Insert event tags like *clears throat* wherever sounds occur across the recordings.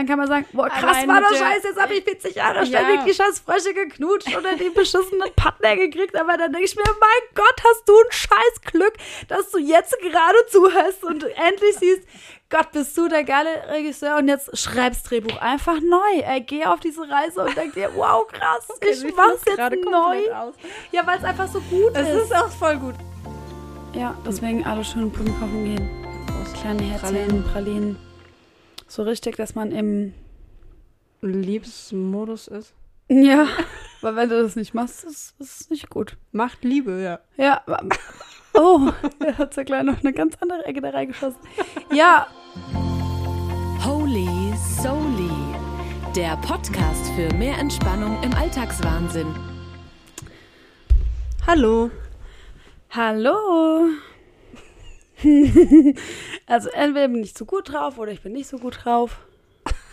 dann kann man sagen, boah, krass Allein war doch der- scheiße, jetzt habe ich 40 Jahre Ja. ständig die scheiß Frösche geknutscht oder den beschissenen Partner gekriegt, aber dann denke ich mir, mein Gott, hast du ein scheiß Glück, dass du jetzt gerade zuhörst und endlich siehst, Gott, bist du der geile Regisseur und jetzt schreibst Drehbuch einfach neu. Ey, geh auf diese Reise und denk dir, wow, krass, ich ich mach's jetzt neu. aus. Ja, weil es einfach so gut Es ist. ist auch voll gut. Ja, deswegen alle schön Blumen kaufen gehen. Kleine Herzchen, Pralinen. Pralinen. So richtig, dass man im. Liebesmodus ist. Ja, *laughs* weil wenn du das nicht machst, ist es nicht gut. Macht Liebe, ja. Ja. Oh, *laughs* er hat ja gleich noch eine ganz andere Ecke da reingeschossen. Ja, Holy Soli, der Podcast für mehr Entspannung im Alltagswahnsinn. Hallo. hallo. *laughs* Also entweder bin ich zu gut drauf oder ich bin nicht so gut drauf.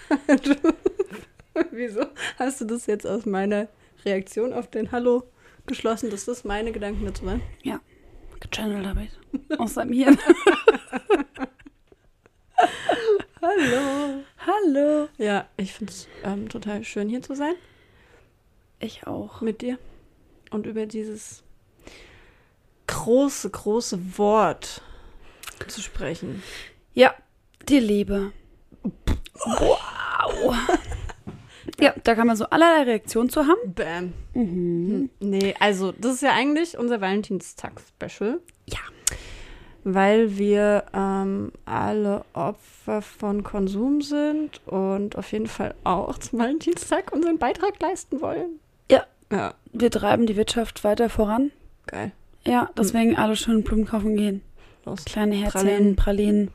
*laughs* Wieso hast du das jetzt aus meiner Reaktion auf den Hallo geschlossen, dass das meine Gedanken dazu waren? Ja, gechannelt habe ich. Aus seinem Hirn. *laughs* Hallo. Hallo. Ja, ich finde es ähm, total schön, hier zu sein Ich auch. mit dir und über dieses große, große Wort zu sprechen. Ja, die Liebe. Wow. *laughs* Ja, da kann man so allerlei Reaktionen zu haben. Bam. Mhm. Nee, also das ist ja eigentlich unser Valentinstag-Special. Ja. Weil wir ähm, alle Opfer von Konsum sind und auf jeden Fall auch zum Valentinstag unseren Beitrag leisten wollen. Ja. Ja, Wir treiben die Wirtschaft weiter voran. geil. Ja, deswegen alle schön Blumen kaufen gehen. Los. Kleine Herzchen, Pralinen. Pralinen.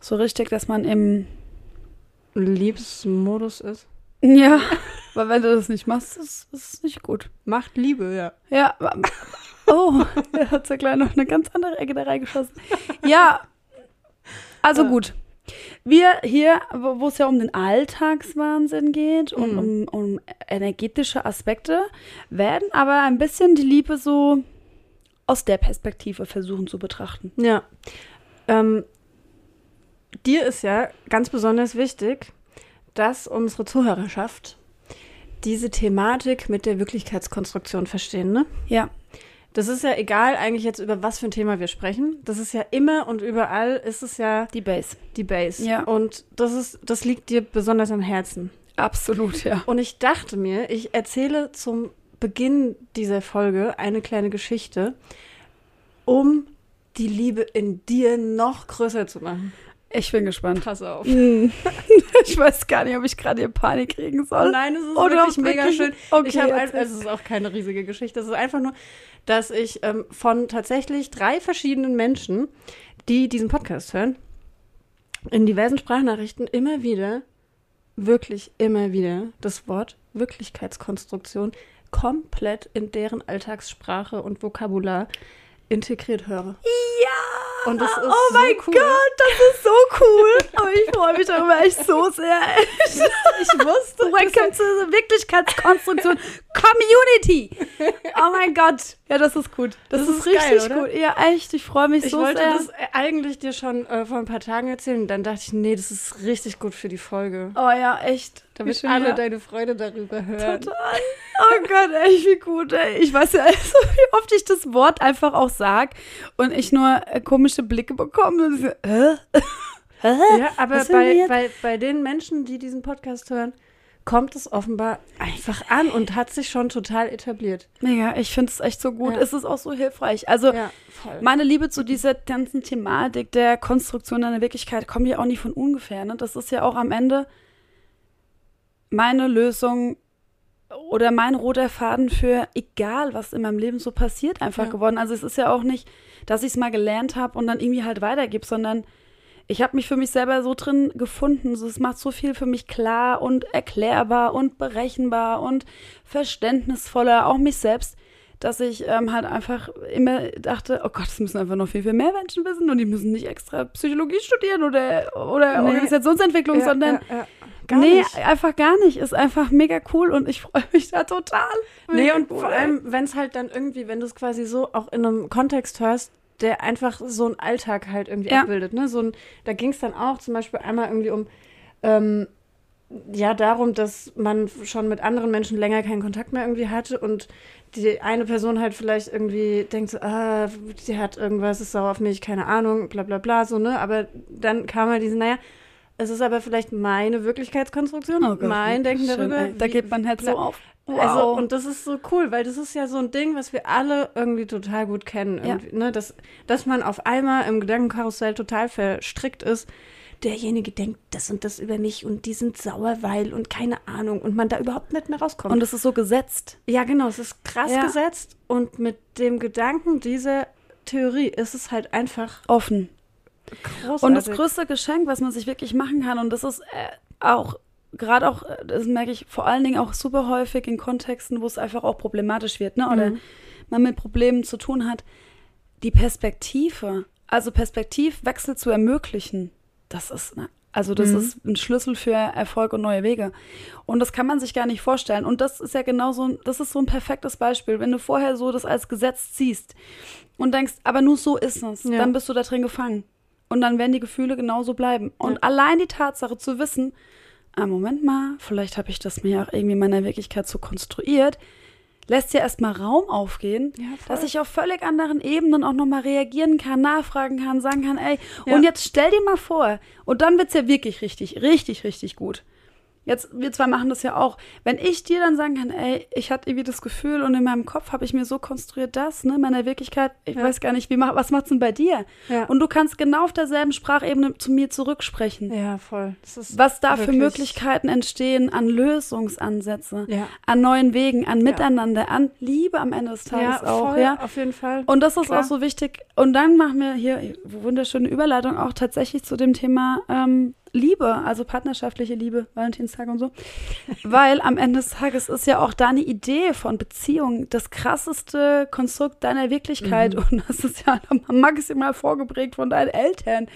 So richtig, dass man im. Liebesmodus ist. Ja, *laughs* weil wenn du das nicht machst, ist es nicht gut. Macht Liebe, ja. Ja, oh, *laughs* er hat ja gleich noch eine ganz andere Ecke da reingeschossen. Ja, also Ja. gut. Wir hier, wo wo es ja um den Alltagswahnsinn geht und Mhm. um, um energetische Aspekte, werden aber ein bisschen die Liebe so aus der Perspektive versuchen zu betrachten. Ja. Ähm, dir ist ja ganz besonders wichtig, dass unsere Zuhörerschaft diese Thematik mit der Wirklichkeitskonstruktion verstehen, ne? Ja, Das ist ja egal eigentlich jetzt, über was für ein Thema wir sprechen. Das ist ja immer und überall ist es ja die Base. die Base. Ja. Und das ist, das liegt dir besonders am Herzen. Absolut, ja. Und ich dachte mir, ich erzähle zum Beginn dieser Folge eine kleine Geschichte, um die Liebe in dir noch größer zu machen. Ich bin gespannt. Pass auf. Hm. *laughs* Ich weiß gar nicht, ob ich gerade hier Panik kriegen soll. Nein, es ist Oder wirklich ob's mega wirklich- schön. Okay, ich habe also es ist auch keine riesige Geschichte. Es ist einfach nur, dass ich ähm, von tatsächlich drei verschiedenen Menschen, die diesen Podcast hören, in diversen Sprachnachrichten immer wieder, wirklich immer wieder das Wort Wirklichkeitskonstruktion komplett in deren Alltagssprache und Vokabular integriert höre. Ja! Und das ist oh mein so cool. Gott, das ist so cool. Oh, ich freue mich darüber echt so sehr. Ich wusste, Welcome to the Wirklichkeitskonstruktion Community. Oh mein Gott. Ja, das ist gut. Das, Das ist, ist richtig geil, gut. Ja, echt. Ich freue mich Ich so wollte sehr. das eigentlich dir schon äh, vor ein paar Tagen erzählen. Dann dachte ich, nee, das ist richtig gut für die Folge. oh ja, echt. Damit alle ja. deine Freude darüber hören. Total. Oh Gott, echt, wie gut, ey. Ich weiß ja, *laughs* also, wie oft ich das Wort einfach auch sag und ich nur äh, komische Blicke bekomme. *laughs* Hä? Hä? *laughs* Ja, aber bei, bei, bei den Menschen, die diesen Podcast hören, kommt es offenbar einfach an und hat sich schon total etabliert. Mega, ich finde es echt so gut. Ja. Es ist auch so hilfreich. Also, Ja, meine Liebe zu dieser ganzen Thematik der Konstruktion einer Wirklichkeit kommt ja auch nicht von ungefähr. Ne? Das ist ja auch am Ende meine Lösung oder mein roter Faden für egal, was in meinem Leben so passiert, einfach Ja. geworden. Also es ist ja auch nicht, dass ich es mal gelernt habe und dann irgendwie halt weitergebe, sondern ich habe mich für mich selber so drin gefunden. Es macht so viel für mich klar und erklärbar und berechenbar und verständnisvoller, auch mich selbst, dass ich ähm, halt einfach immer dachte, oh Gott, es müssen einfach noch viel, viel mehr Menschen wissen und die müssen nicht extra Psychologie studieren oder, oder Nee. Organisationsentwicklung, ja, sondern ja, ja. Gar nee, nicht. einfach gar nicht. Ist einfach mega cool und ich freue mich da total. Nee, und cool, vor allem, wenn es halt dann irgendwie, wenn du es quasi so auch in einem Kontext hörst, der einfach so einen Alltag halt irgendwie Ja. abbildet. Ne? So ein, da ging es dann auch zum Beispiel einmal irgendwie um, ähm, ja darum, dass man schon mit anderen Menschen länger keinen Kontakt mehr irgendwie hatte und die eine Person halt vielleicht irgendwie denkt so, ah, die hat irgendwas, ist sauer auf mich, keine Ahnung, bla bla bla, so, ne? Aber dann kam halt diese, naja, es ist aber vielleicht meine Wirklichkeitskonstruktion, Oh Gott, mein Denken schön, darüber. ey. Da geht man halt so bla- auf. Also, und das ist so cool, weil das ist ja so ein Ding, was wir alle irgendwie total gut kennen. Ja. Ne? dass, dass man auf einmal im Gedankenkarussell total verstrickt ist. Derjenige denkt das und das über mich und die sind sauer, weil und keine Ahnung und man da überhaupt nicht mehr rauskommt. und es ist so gesetzt. ja, genau, es ist krass Ja. gesetzt und mit dem Gedanken dieser Theorie ist es halt einfach Offen. großartig. Und das größte Geschenk, was man sich wirklich machen kann, und das ist äh, auch, gerade auch, äh, das merke ich vor allen Dingen auch super häufig in Kontexten, wo es einfach auch problematisch wird, ne? Oder Mhm. man mit Problemen zu tun hat, die Perspektive, also Perspektivwechsel zu ermöglichen, das ist, ne, also das Mhm. ist ein Schlüssel für Erfolg und neue Wege. Und das kann man sich gar nicht vorstellen. Und das ist ja genau so, ein- das ist so ein perfektes Beispiel. Wenn du vorher so das als Gesetz ziehst und denkst, aber nur so ist es, Ja. dann bist du da drin gefangen. Und dann werden die Gefühle genauso bleiben. Und Ja. allein die Tatsache zu wissen, ah, Moment mal, vielleicht habe ich das mir auch irgendwie in meiner Wirklichkeit so konstruiert, lässt ja erstmal Raum aufgehen, Ja, dass ich auf völlig anderen Ebenen auch nochmal reagieren kann, nachfragen kann, sagen kann, ey, Ja. und jetzt stell dir mal vor, und dann wird's ja wirklich richtig, richtig, richtig gut. Jetzt, wir zwei machen das ja auch. Wenn ich dir dann sagen kann, ey, ich hatte irgendwie das Gefühl und in meinem Kopf habe ich mir so konstruiert das, ne, in meiner Wirklichkeit, ich Ja. weiß gar nicht, wie mach, was macht's denn bei dir? Ja. Und du kannst genau auf derselben Sprachebene zu mir zurücksprechen. ja, voll. Was da für Möglichkeiten entstehen an Lösungsansätze, Ja. an neuen Wegen, an Miteinander, an Liebe am Ende des Tages ja, auch, voll, ja. auf jeden Fall. Und das ist Klar. auch so wichtig. Und dann machen wir hier wunderschöne Überleitung auch tatsächlich zu dem Thema ähm, Liebe, also partnerschaftliche Liebe, Valentinstag und so. Weil am Ende des Tages ist ja auch deine Idee von Beziehung das krasseste Konstrukt deiner Wirklichkeit. Mhm. Und das ist ja maximal vorgeprägt von deinen Eltern.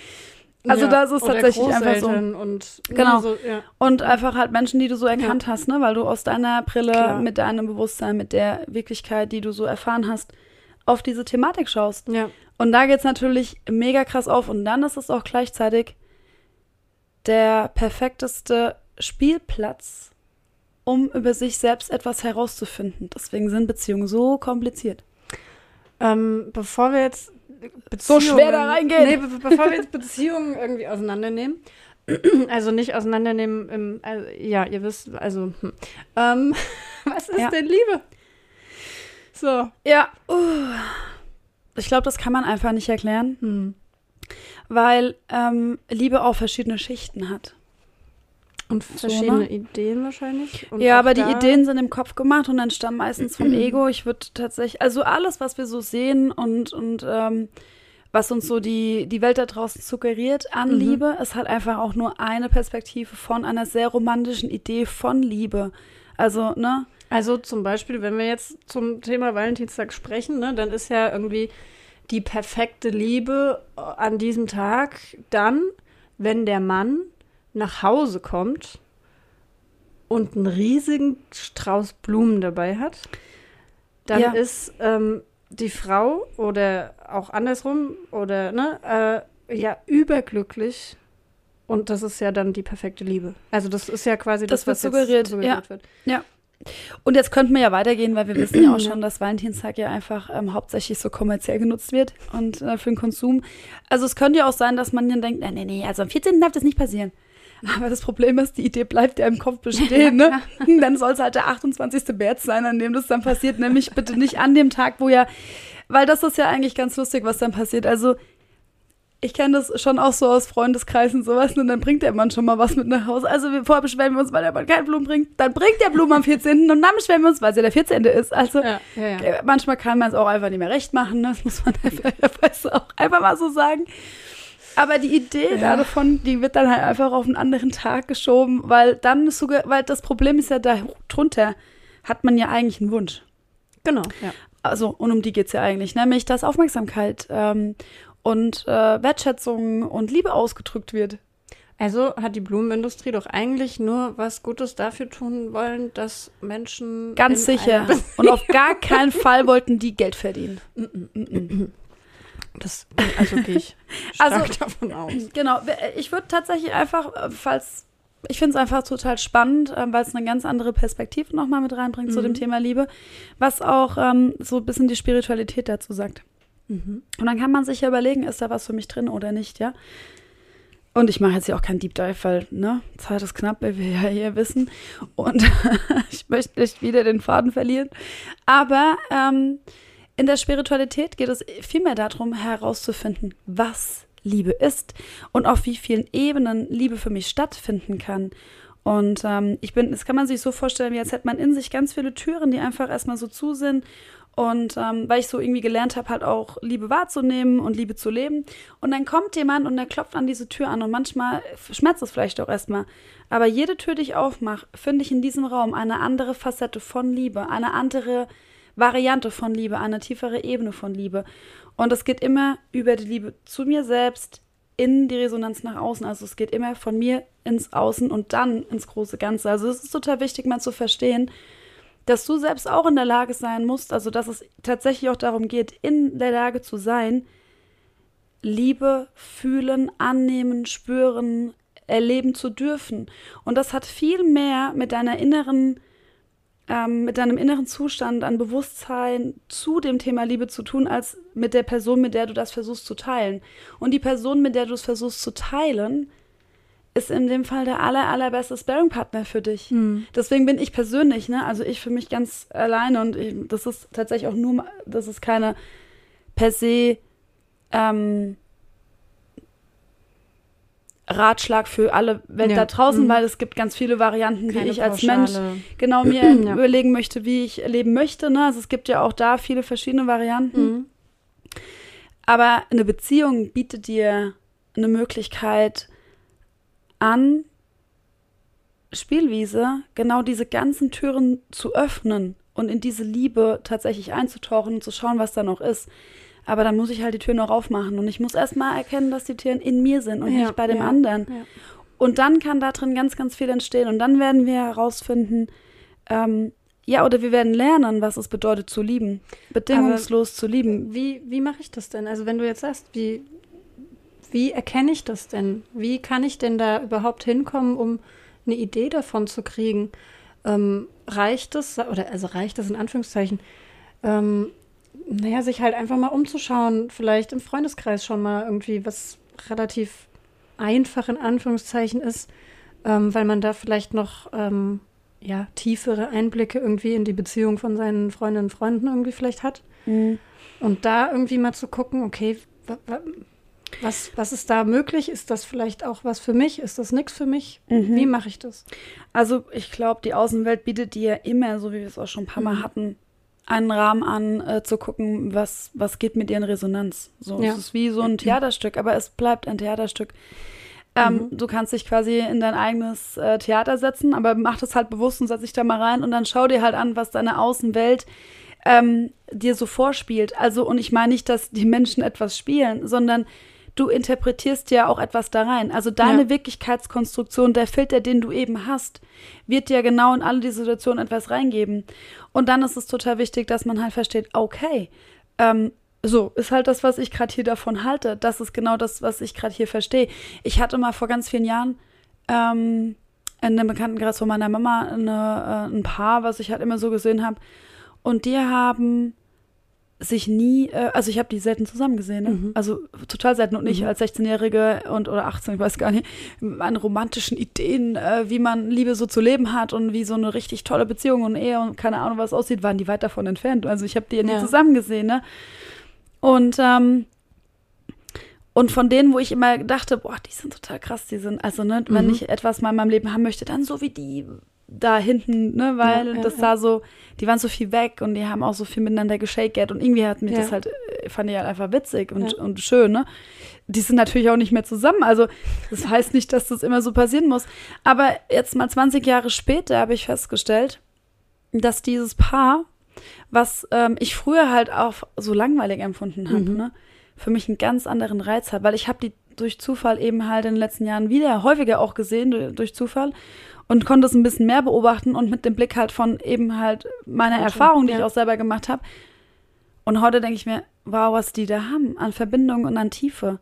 Also Ja, das ist tatsächlich einfach so. Und, Genau. ne, so, ja. Und einfach halt Menschen, die du so erkannt hast, ne? Weil du aus deiner Brille, Klar. mit deinem Bewusstsein, mit der Wirklichkeit, die du so erfahren hast, auf diese Thematik schaust. ja. Und da geht's natürlich mega krass auf. Und dann ist es auch gleichzeitig der perfekteste Spielplatz, um über sich selbst etwas herauszufinden. Deswegen sind Beziehungen so kompliziert. Ähm, bevor wir jetzt So schwer da reingehen. Nee, be bevor wir jetzt Beziehungen irgendwie auseinandernehmen, *clears throat* also nicht auseinandernehmen, im, also, ja, ihr wisst, also, hm. ähm, *laughs* was ist Ja. denn Liebe? So. Ja. Uh. Ich glaube, das kann man einfach nicht erklären, Hm. Weil ähm, Liebe auch verschiedene Schichten hat. Und So, verschiedene ne? Ideen wahrscheinlich. Und ja, aber die Ideen sind im Kopf gemacht und entstammen meistens vom *clears throat* Ego. Ich würde tatsächlich, also alles, was wir so sehen und, und ähm, was uns so die, die Welt da draußen suggeriert an Mhm. Liebe, ist halt einfach auch nur eine Perspektive von einer sehr romantischen Idee von Liebe. Also, ne? Also zum Beispiel, wenn wir jetzt zum Thema Valentinstag sprechen, ne, dann ist ja irgendwie die perfekte Liebe äh, an diesem Tag dann, wenn der Mann nach Hause kommt und einen riesigen Strauß Blumen dabei hat, dann Ja. ist ähm, die Frau oder auch andersrum oder ne, äh, ja überglücklich und das ist ja dann die perfekte Liebe. Also das ist ja quasi Das das, wird was suggeriert, suggeriert wird. Und jetzt könnten wir ja weitergehen, weil wir wissen ja auch *clears throat* schon, dass Valentinstag ja einfach ähm, hauptsächlich so kommerziell genutzt wird und äh, für den Konsum. Also es könnte ja auch sein, dass man dann denkt, nee, nee, nee, also am 14. darf das nicht passieren. Aber das Problem ist, die Idee bleibt ja im Kopf bestehen, ne? *laughs* Dann soll es halt der 28. März sein, an dem das dann passiert, nämlich bitte nicht an dem Tag, wo ja, weil das ist ja eigentlich ganz lustig, was dann passiert. Also ich kenne das schon auch so aus Freundeskreisen sowas und dann bringt der Mann schon mal was mit nach Hause. Also wir vorher beschweren wir uns, weil der Mann keine Blumen bringt. Dann bringt der Blumen am 14. und dann beschweren wir uns, weil es ja der 14. ist. Also Ja, ja, ja. äh, manchmal kann man es auch einfach nicht mehr recht machen. Ne? Das muss man *laughs* einfach, auch einfach mal so sagen. Aber die Idee davon, die wird dann halt einfach auf einen anderen Tag geschoben, weil dann ist sogar, weil das Problem ist ja da drunter, hat man ja eigentlich einen Wunsch. Genau, ja. Also, und um die geht's ja eigentlich, nämlich, dass Aufmerksamkeit ähm, und äh, Wertschätzung und Liebe ausgedrückt wird. Also hat die Blumenindustrie doch eigentlich nur was Gutes dafür tun wollen, dass Menschen. Ganz sicher. Und auf gar keinen Fall wollten die Geld verdienen. Das, also gehe ich *laughs* stark Also- davon aus. *laughs* Genau, ich würde tatsächlich einfach, falls ich finde es einfach total spannend, ähm, weil es eine ganz andere Perspektive nochmal mit reinbringt mhm. zu dem mhm. Thema Liebe, was auch ähm, so ein bisschen die Spiritualität dazu sagt. Mhm. Und dann kann man sich ja überlegen, ist da was für mich drin oder nicht, ja. Und ich mache jetzt hier auch keinen Deep Dive, weil, ne, Zeit ist knapp, weil wir ja hier wissen. Und *laughs* ich möchte nicht wieder den Faden verlieren. Aber ähm, in der Spiritualität geht es vielmehr darum, herauszufinden, was Liebe ist und auf wie vielen Ebenen Liebe für mich stattfinden kann. Und ähm, ich bin, das kann man sich so vorstellen, wie als hätte man in sich ganz viele Türen, die einfach erstmal so zu sind. Und ähm, weil ich so irgendwie gelernt habe, halt auch Liebe wahrzunehmen und Liebe zu leben. Und dann kommt jemand und der klopft an diese Tür an und manchmal schmerzt es vielleicht auch erstmal. Aber jede Tür, die ich aufmache, finde ich in diesem Raum eine andere Facette von Liebe, eine andere Variante von Liebe, eine tiefere Ebene von Liebe. Und es geht immer über die Liebe zu mir selbst in die Resonanz nach außen. Also es geht immer von mir ins Außen und dann ins große Ganze. Also es ist total wichtig, mal zu verstehen, dass du selbst auch in der Lage sein musst, also dass es tatsächlich auch darum geht, in der Lage zu sein, Liebe fühlen, annehmen, spüren, erleben zu dürfen. Und das hat viel mehr mit deiner inneren ähm, mit deinem inneren Zustand an Bewusstsein zu dem Thema Liebe zu tun, als mit der Person, mit der du das versuchst zu teilen. Und die Person, mit der du es versuchst zu teilen, ist in dem Fall der aller, allerbeste Sparing-Partner für dich. Mhm. Deswegen bin ich persönlich, ne, also ich für mich ganz alleine und ich, das ist tatsächlich auch nur, das ist keine per se ähm, Ratschlag für alle Welt ja. da draußen, mhm. weil es gibt ganz viele Varianten, Keine wie ich als Mensch genau mir *clears throat* ja. überlegen möchte, wie ich leben möchte. Ne? Also es gibt ja auch da viele verschiedene Varianten. Mhm. Aber eine Beziehung bietet dir eine Möglichkeit an, Spielwiese genau diese ganzen Türen zu öffnen und in diese Liebe tatsächlich einzutauchen und zu schauen, was da noch ist. Aber dann muss ich halt die Tür noch aufmachen und ich muss erstmal erkennen, dass die Türen in mir sind und ja, nicht bei dem ja, anderen. Ja. Und dann kann da drin ganz, ganz viel entstehen. Und dann werden wir herausfinden, ähm, ja, oder wir werden lernen, was es bedeutet zu lieben. Bedingungslos Aber zu lieben. Wie, wie mache ich das denn? Also wenn du jetzt sagst, wie, wie erkenne ich das denn? Wie kann ich denn da überhaupt hinkommen, um eine Idee davon zu kriegen? Ähm, reicht es, oder also reicht das in Anführungszeichen, ähm, naja, sich halt einfach mal umzuschauen, vielleicht im Freundeskreis schon mal irgendwie, was relativ einfach in Anführungszeichen ist, ähm, weil man da vielleicht noch ähm, ja, tiefere Einblicke irgendwie in die Beziehung von seinen Freundinnen und Freunden irgendwie vielleicht hat. Mhm. Und da irgendwie mal zu gucken, okay, was, was ist da möglich? Ist das vielleicht auch was für mich? Ist das nichts für mich? Mhm. Wie mache ich das? Also ich glaube, die Außenwelt bietet dir immer, so wie wir es auch schon ein paar Mal mhm. hatten, einen Rahmen an, äh, zu gucken, was, was geht mit in Resonanz. So, ja. Es ist wie so ein *clears throat* Theaterstück, aber es bleibt ein Theaterstück. Ähm, mhm. Du kannst dich quasi in dein eigenes äh, Theater setzen, aber mach das halt bewusst und setz dich da mal rein und dann schau dir halt an, was deine Außenwelt ähm, dir so vorspielt. Also, und ich meine nicht, dass die Menschen etwas spielen, sondern du interpretierst ja auch etwas da rein. Also deine ja. Wirklichkeitskonstruktion, der Filter, den du eben hast, wird dir genau in alle die Situationen etwas reingeben. Und dann ist es total wichtig, dass man halt versteht, okay, ähm, so ist halt das, was ich gerade hier davon halte. Das ist genau das, was ich gerade hier verstehe. Ich hatte mal vor ganz vielen Jahren ähm, in dem Bekanntenkreis von meiner Mama eine, äh, ein Paar, was ich halt immer so gesehen habe. Und die haben sich nie, äh, also ich habe die selten zusammen gesehen, ne? mhm. also total selten und nicht mhm. als 16-Jährige und oder 18, ich weiß gar nicht, an romantischen Ideen, äh, wie man Liebe so zu leben hat und wie so eine richtig tolle Beziehung und Ehe und keine Ahnung was aussieht, waren die weit davon entfernt. Also ich habe die ja nie zusammen gesehen, ne? Und ähm, und von denen, wo ich immer dachte, boah, die sind total krass, die sind, also ne, mhm. wenn ich etwas mal in meinem Leben haben möchte, dann so wie die, da hinten, ne, weil ja, ja, das sah so, die waren so viel weg und die haben auch so viel miteinander geshakert und irgendwie hat mir das halt, äh, fand ich halt einfach witzig und, und schön, ne. Die sind natürlich auch nicht mehr zusammen, also das heißt nicht, dass das immer so passieren muss. Aber jetzt mal 20 Jahre später habe ich festgestellt, dass dieses Paar, was ähm, ich früher halt auch so langweilig empfunden habe, mhm. ne, für mich einen ganz anderen Reiz hat, weil ich habe die durch Zufall eben halt in den letzten Jahren wieder häufiger auch gesehen, durch Zufall und konnte es ein bisschen mehr beobachten und mit dem Blick halt von eben halt meiner okay, Erfahrung, die ja. ich auch selber gemacht habe. Und heute denke ich mir, wow, was die da haben an Verbindung und an Tiefe.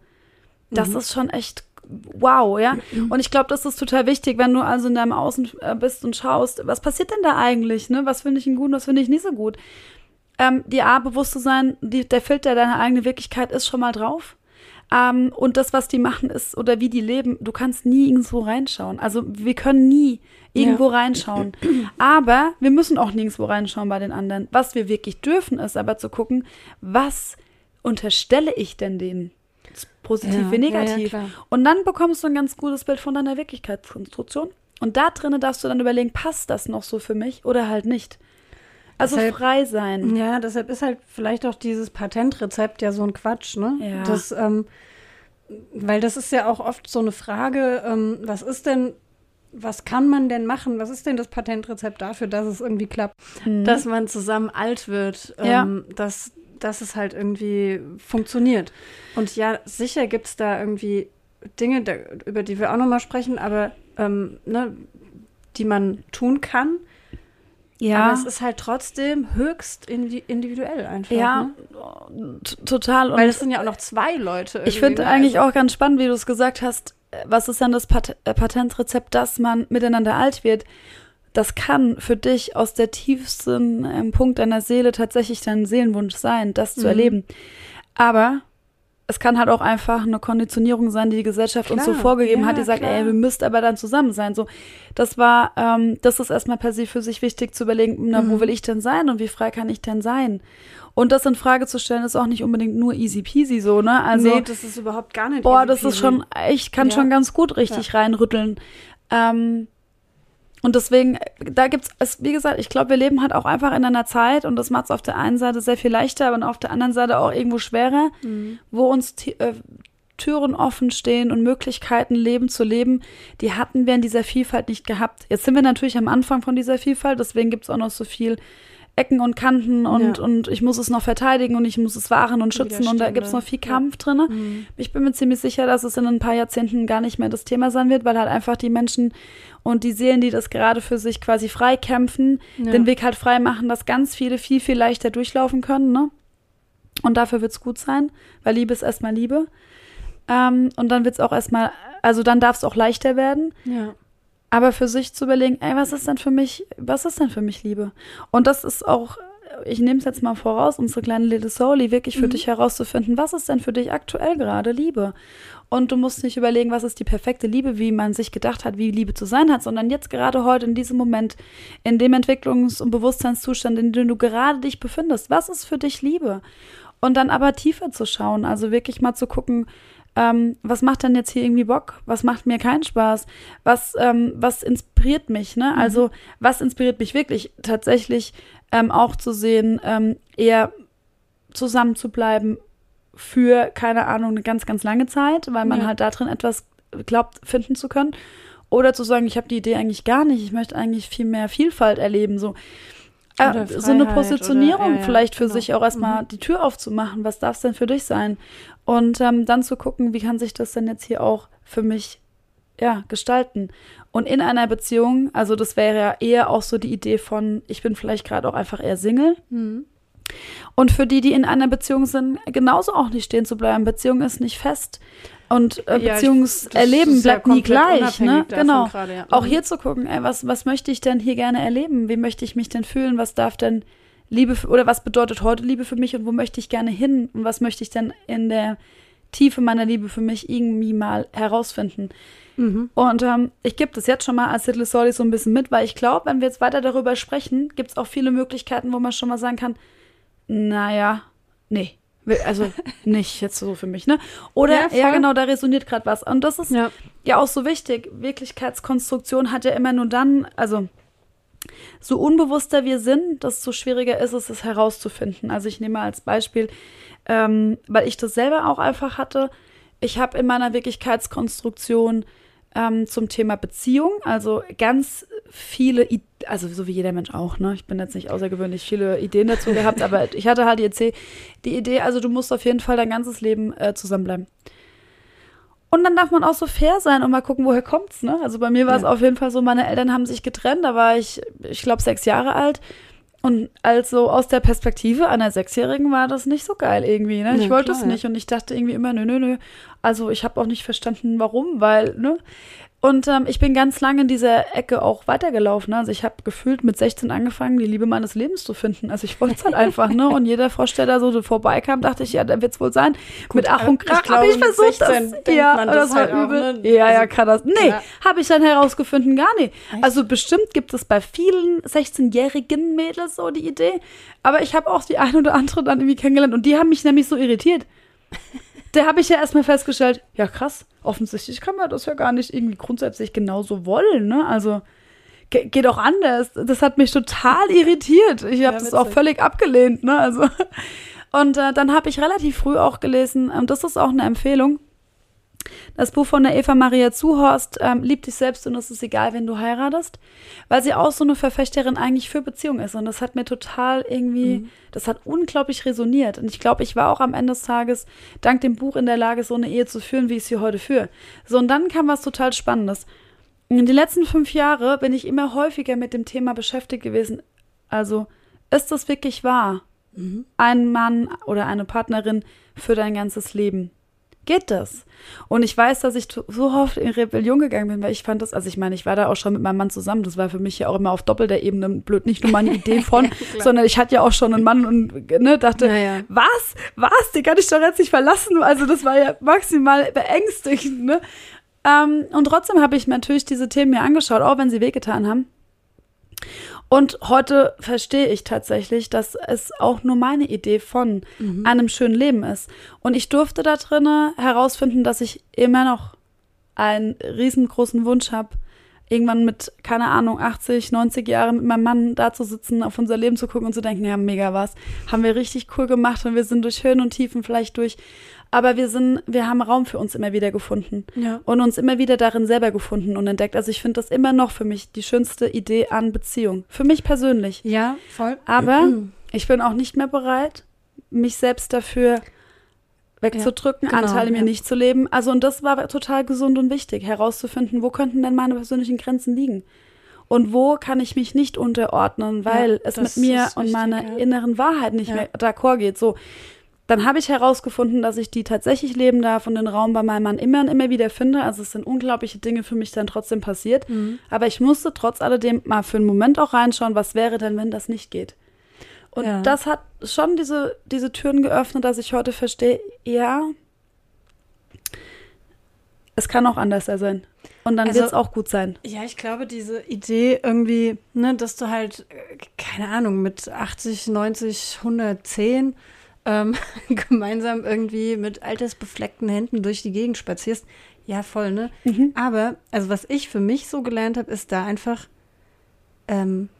Das mhm. ist schon echt wow, ja. Und ich glaube, das ist total wichtig, wenn du also in deinem Außen äh, bist und schaust, was passiert denn da eigentlich, ne? Was finde ich gut, was finde ich nicht so gut. Ähm, die A, bewusst zu sein, die, der Filter deiner eigenen Wirklichkeit ist schon mal drauf. Ähm, und das, was die machen, ist, oder wie die leben, du kannst nie irgendwo reinschauen. Also wir können nie irgendwo ja. reinschauen. Aber wir müssen auch nirgendwo reinschauen bei den anderen. Was wir wirklich dürfen, ist aber zu gucken, was unterstelle ich denn denen? Positiv ja, wie negativ. Ja, und dann bekommst du ein ganz gutes Bild von deiner Wirklichkeitskonstruktion. Und da drinnen darfst du dann überlegen, passt das noch so für mich oder halt nicht. Also deshalb, frei sein. Ja, deshalb ist halt vielleicht auch dieses Patentrezept ja so ein Quatsch, ne? Ja. Das, ähm, weil das ist ja auch oft so eine Frage, ähm, was ist denn, was kann man denn machen? Was ist denn das Patentrezept dafür, dass es irgendwie klappt? Mhm. Dass man zusammen alt wird, ähm, ja. dass, dass es halt irgendwie funktioniert. Und ja, sicher gibt es da irgendwie Dinge, da, über die wir auch nochmal sprechen, aber ähm, ne, die man tun kann. Ja. Aber es ist halt trotzdem höchst individuell einfach. Ja, ne? total. Und Weil es sind ja auch noch zwei Leute. Ich finde ne? eigentlich also auch ganz spannend, wie du es gesagt hast. Was ist dann das Pat äh, Patentrezept, dass man miteinander alt wird? Das kann für dich aus der tiefsten ähm, Punkt deiner Seele tatsächlich dein Seelenwunsch sein, das mhm. zu erleben. Aber es kann halt auch einfach eine Konditionierung sein, die die Gesellschaft klar, uns so vorgegeben ja, hat, die sagt, klar. ey, wir müsst aber dann zusammen sein. So, das war, ähm, das ist erstmal per se für sich wichtig zu überlegen, na, mhm. wo will ich denn sein und wie frei kann ich denn sein? Und das in Frage zu stellen, ist auch nicht unbedingt nur easy peasy so, ne? Also, nee, das ist überhaupt gar nicht Boah, das ist schon, ich kann ja. schon ganz gut richtig ja. reinrütteln. Ähm, und deswegen, da gibt es, wie gesagt, ich glaube, wir leben halt auch einfach in einer Zeit und das macht es auf der einen Seite sehr viel leichter, aber auf der anderen Seite auch irgendwo schwerer, mhm. wo uns äh, Türen offen stehen und Möglichkeiten, Leben zu leben, die hatten wir in dieser Vielfalt nicht gehabt. Jetzt sind wir natürlich am Anfang von dieser Vielfalt, deswegen gibt es auch noch so viel Ecken und Kanten und, ja. und ich muss es noch verteidigen und ich muss es wahren und schützen und da gibt es noch viel Kampf ja. drin. Mhm. Ich bin mir ziemlich sicher, dass es in ein paar Jahrzehnten gar nicht mehr das Thema sein wird, weil halt einfach die Menschen und die Seelen, die das gerade für sich quasi frei kämpfen, ja. den Weg halt frei machen, dass ganz viele viel, viel leichter durchlaufen können. Ne? Und dafür wird es gut sein, weil Liebe ist erstmal Liebe. Ähm, und dann wird es auch erstmal, also dann darf es auch leichter werden. Ja. Aber für sich zu überlegen, ey, was ist denn für mich, was ist denn für mich Liebe? Und das ist auch, ich nehme es jetzt mal voraus, unsere kleine Little Souli, wirklich für mhm. dich herauszufinden, was ist denn für dich aktuell gerade Liebe? Und du musst nicht überlegen, was ist die perfekte Liebe, wie man sich gedacht hat, wie Liebe zu sein hat, sondern jetzt gerade heute in diesem Moment, in dem Entwicklungs- und Bewusstseinszustand, in dem du gerade dich befindest, was ist für dich Liebe? Und dann aber tiefer zu schauen, also wirklich mal zu gucken, ähm, was macht denn jetzt hier irgendwie Bock? Was macht mir keinen Spaß? Was, ähm, was inspiriert mich? Ne? Mhm. Also, was inspiriert mich wirklich? Tatsächlich ähm, auch zu sehen, ähm, eher zusammen zu bleiben für, keine Ahnung, eine ganz, ganz lange Zeit, weil man ja. halt da drin etwas glaubt, finden zu können. Oder zu sagen, ich habe die Idee eigentlich gar nicht, ich möchte eigentlich viel mehr Vielfalt erleben. So. Äh, so eine Positionierung oder, ja, ja, vielleicht für genau. sich auch erstmal mhm. die Tür aufzumachen. Was darf es denn für dich sein? Und ähm, dann zu gucken, wie kann sich das denn jetzt hier auch für mich ja, gestalten. Und in einer Beziehung, also das wäre ja eher auch so die Idee von, ich bin vielleicht gerade auch einfach eher Single. Mhm. Und für die, die in einer Beziehung sind, genauso auch nicht stehen zu bleiben. Beziehung ist nicht fest. Und äh, ja, Beziehungserleben bleibt nie gleich, ne? Genau. Grade, ja. Auch mhm. hier zu gucken, ey, was, was möchte ich denn hier gerne erleben? Wie möchte ich mich denn fühlen? Was darf denn Liebe für, oder was bedeutet heute Liebe für mich und wo möchte ich gerne hin? Und was möchte ich denn in der Tiefe meiner Liebe für mich irgendwie mal herausfinden? Mhm. Und ähm, ich gebe das jetzt schon mal als Little Sorry so ein bisschen mit, weil ich glaube, wenn wir jetzt weiter darüber sprechen, gibt es auch viele Möglichkeiten, wo man schon mal sagen kann, naja, nee, also *laughs* nicht jetzt so für mich, ne? Oder, ja, ja genau, da resoniert gerade was. Und das ist ja. ja auch so wichtig. Wirklichkeitskonstruktion hat ja immer nur dann, also so unbewusster wir sind, desto schwieriger ist es, es herauszufinden. Also ich nehme mal als Beispiel, ähm, weil ich das selber auch einfach hatte. Ich habe in meiner Wirklichkeitskonstruktion ähm, zum Thema Beziehung. Also ganz viele, I also so wie jeder Mensch auch, ne? Ich bin jetzt nicht außergewöhnlich viele Ideen dazu gehabt, aber ich hatte halt die, die Idee, also du musst auf jeden Fall dein ganzes Leben äh, zusammenbleiben. Und dann darf man auch so fair sein und mal gucken, woher kommt's, ne? Also bei mir war es ja. auf jeden Fall so, meine Eltern haben sich getrennt, da war ich, ich glaube, sechs Jahre alt. und also aus der Perspektive einer Sechsjährigen war das nicht so geil irgendwie. Ne? Ich Ja, wollte klar, es nicht und ich dachte irgendwie immer, nö, nö, nö. Also ich habe auch nicht verstanden, warum, weil, ne? Und ähm, ich bin ganz lange in dieser Ecke auch weitergelaufen. Ne? Also ich habe gefühlt mit 16 angefangen, die Liebe meines Lebens zu finden. Also ich wollte es halt einfach, ne? Und jeder Vorsteller so so vorbeikam, dachte ich, ja, da wird es wohl sein. mit Ach und Krach habe ich versucht, 16 das, ja, das, das war halt auch, übel. ne? Ja, ja, Also, kann das. Nee, ja. habe ich dann herausgefunden, gar nicht. Also bestimmt gibt es bei vielen 16-jährigen Mädels so die Idee, aber ich habe auch die eine oder andere dann irgendwie kennengelernt und die haben mich nämlich so irritiert. Da habe ich ja erstmal festgestellt, ja krass, offensichtlich kann man das ja gar nicht irgendwie grundsätzlich genauso wollen, ne? Also ge geht auch anders. Das hat mich total *laughs* irritiert. Ich habe Ja, das auch völlig abgelehnt, ne? Also *laughs* und äh, dann habe ich relativ früh auch gelesen, ähm, das ist auch eine Empfehlung. Das Buch von der Eva Maria Zuhorst, ähm, Lieb dich selbst und es ist egal, wenn du heiratest, weil sie auch so eine Verfechterin eigentlich für Beziehung ist. Und das hat mir total irgendwie, das hat unglaublich resoniert. Und ich glaube, ich war auch am Ende des Tages dank dem Buch in der Lage, so eine Ehe zu führen, wie ich sie heute führe. So, und dann kam was total Spannendes. In den letzten fünf Jahren bin ich immer häufiger mit dem Thema beschäftigt gewesen. Also, ist das wirklich wahr? Ein Mann oder eine Partnerin für dein ganzes Leben. Geht das? Und ich weiß, dass ich so oft in Rebellion gegangen bin, weil ich fand das, also ich meine, ich war da auch schon mit meinem Mann zusammen. Das war für mich ja auch immer auf doppelter Ebene blöd. Nicht nur meine Idee *laughs* von, sondern ich hatte ja auch schon einen Mann und ne, dachte, Ja, ja. was? Was? Den kann ich doch jetzt nicht verlassen. Also das war ja maximal beängstigend, ne? Ähm, und trotzdem habe ich mir natürlich diese Themen mir angeschaut, auch wenn sie wehgetan haben. Und heute verstehe ich tatsächlich, dass es auch nur meine Idee von einem schönen Leben ist. Und ich durfte da drinnen herausfinden, dass ich immer noch einen riesengroßen Wunsch habe, irgendwann mit, keine Ahnung, 80, 90 Jahren mit meinem Mann da zu sitzen, auf unser Leben zu gucken und zu denken, ja, mega was. Haben wir richtig cool gemacht und wir sind durch Höhen und Tiefen vielleicht durch. Aber wir sind, wir haben Raum für uns immer wieder gefunden Ja. und uns immer wieder darin selber gefunden und entdeckt. Also ich finde das immer noch für mich die schönste Idee an Beziehung. Für mich persönlich. Ja, voll. Aber ich bin auch nicht mehr bereit, mich selbst dafür wegzudrücken, Ja, genau, Anteile mir ja. nicht zu leben. Also und das war total gesund und wichtig, herauszufinden, wo könnten denn meine persönlichen Grenzen liegen? Und wo kann ich mich nicht unterordnen, weil Ja, es mit mir und wichtig, meiner inneren Wahrheit nicht mehr d'accord geht. So, dann habe ich herausgefunden, dass ich die tatsächlich leben darf und den Raum bei meinem Mann immer und immer wieder finde. Also es sind unglaubliche Dinge für mich dann trotzdem passiert. Mhm. Aber ich musste trotz alledem mal für einen Moment auch reinschauen, was wäre denn, wenn das nicht geht. Und Ja. das hat schon diese, diese Türen geöffnet, dass ich heute verstehe, ja, es kann auch anders sein. Und dann Also- wird es auch gut sein. Ja, ich glaube, diese Idee irgendwie, ne, dass du halt, äh, keine Ahnung, mit 80, 90, 110 ähm, *laughs* gemeinsam irgendwie mit altersbefleckten Händen durch die Gegend spazierst. Ja, voll, ne? Mhm. Aber, also was ich für mich so gelernt habe, ist da einfach, ähm,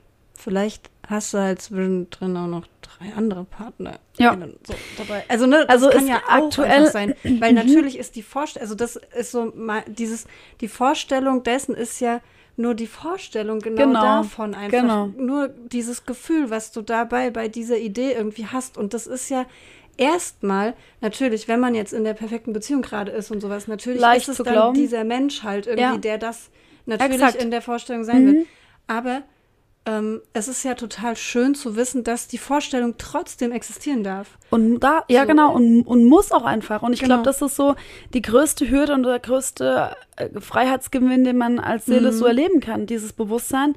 vielleicht hast du halt zwischendrin auch noch drei andere Partner Ja. so dabei. Also, ne, das Also kann ja aktuell- sein. *clears throat* Weil natürlich ist die Vorstellung, also das ist so mal dieses, die Vorstellung dessen ist ja nur die Vorstellung genau, Genau, davon einfach. genau. Nur dieses Gefühl, was du dabei bei dieser Idee irgendwie hast. Und das ist ja erstmal, natürlich, wenn man jetzt in der perfekten Beziehung gerade ist und sowas, natürlich Leicht ist es dann glauben. dieser Mensch halt irgendwie, Ja. der das natürlich Exakt. in der Vorstellung sein Mhm. wird. Aber ähm, es ist ja total schön zu wissen, dass die Vorstellung trotzdem existieren darf. Und da, ja So. genau, und, und muss auch einfach. Und ich Genau. glaube, das ist so die größte Hürde und der größte äh, Freiheitsgewinn, den man als Seele Mhm. so erleben kann, dieses Bewusstsein.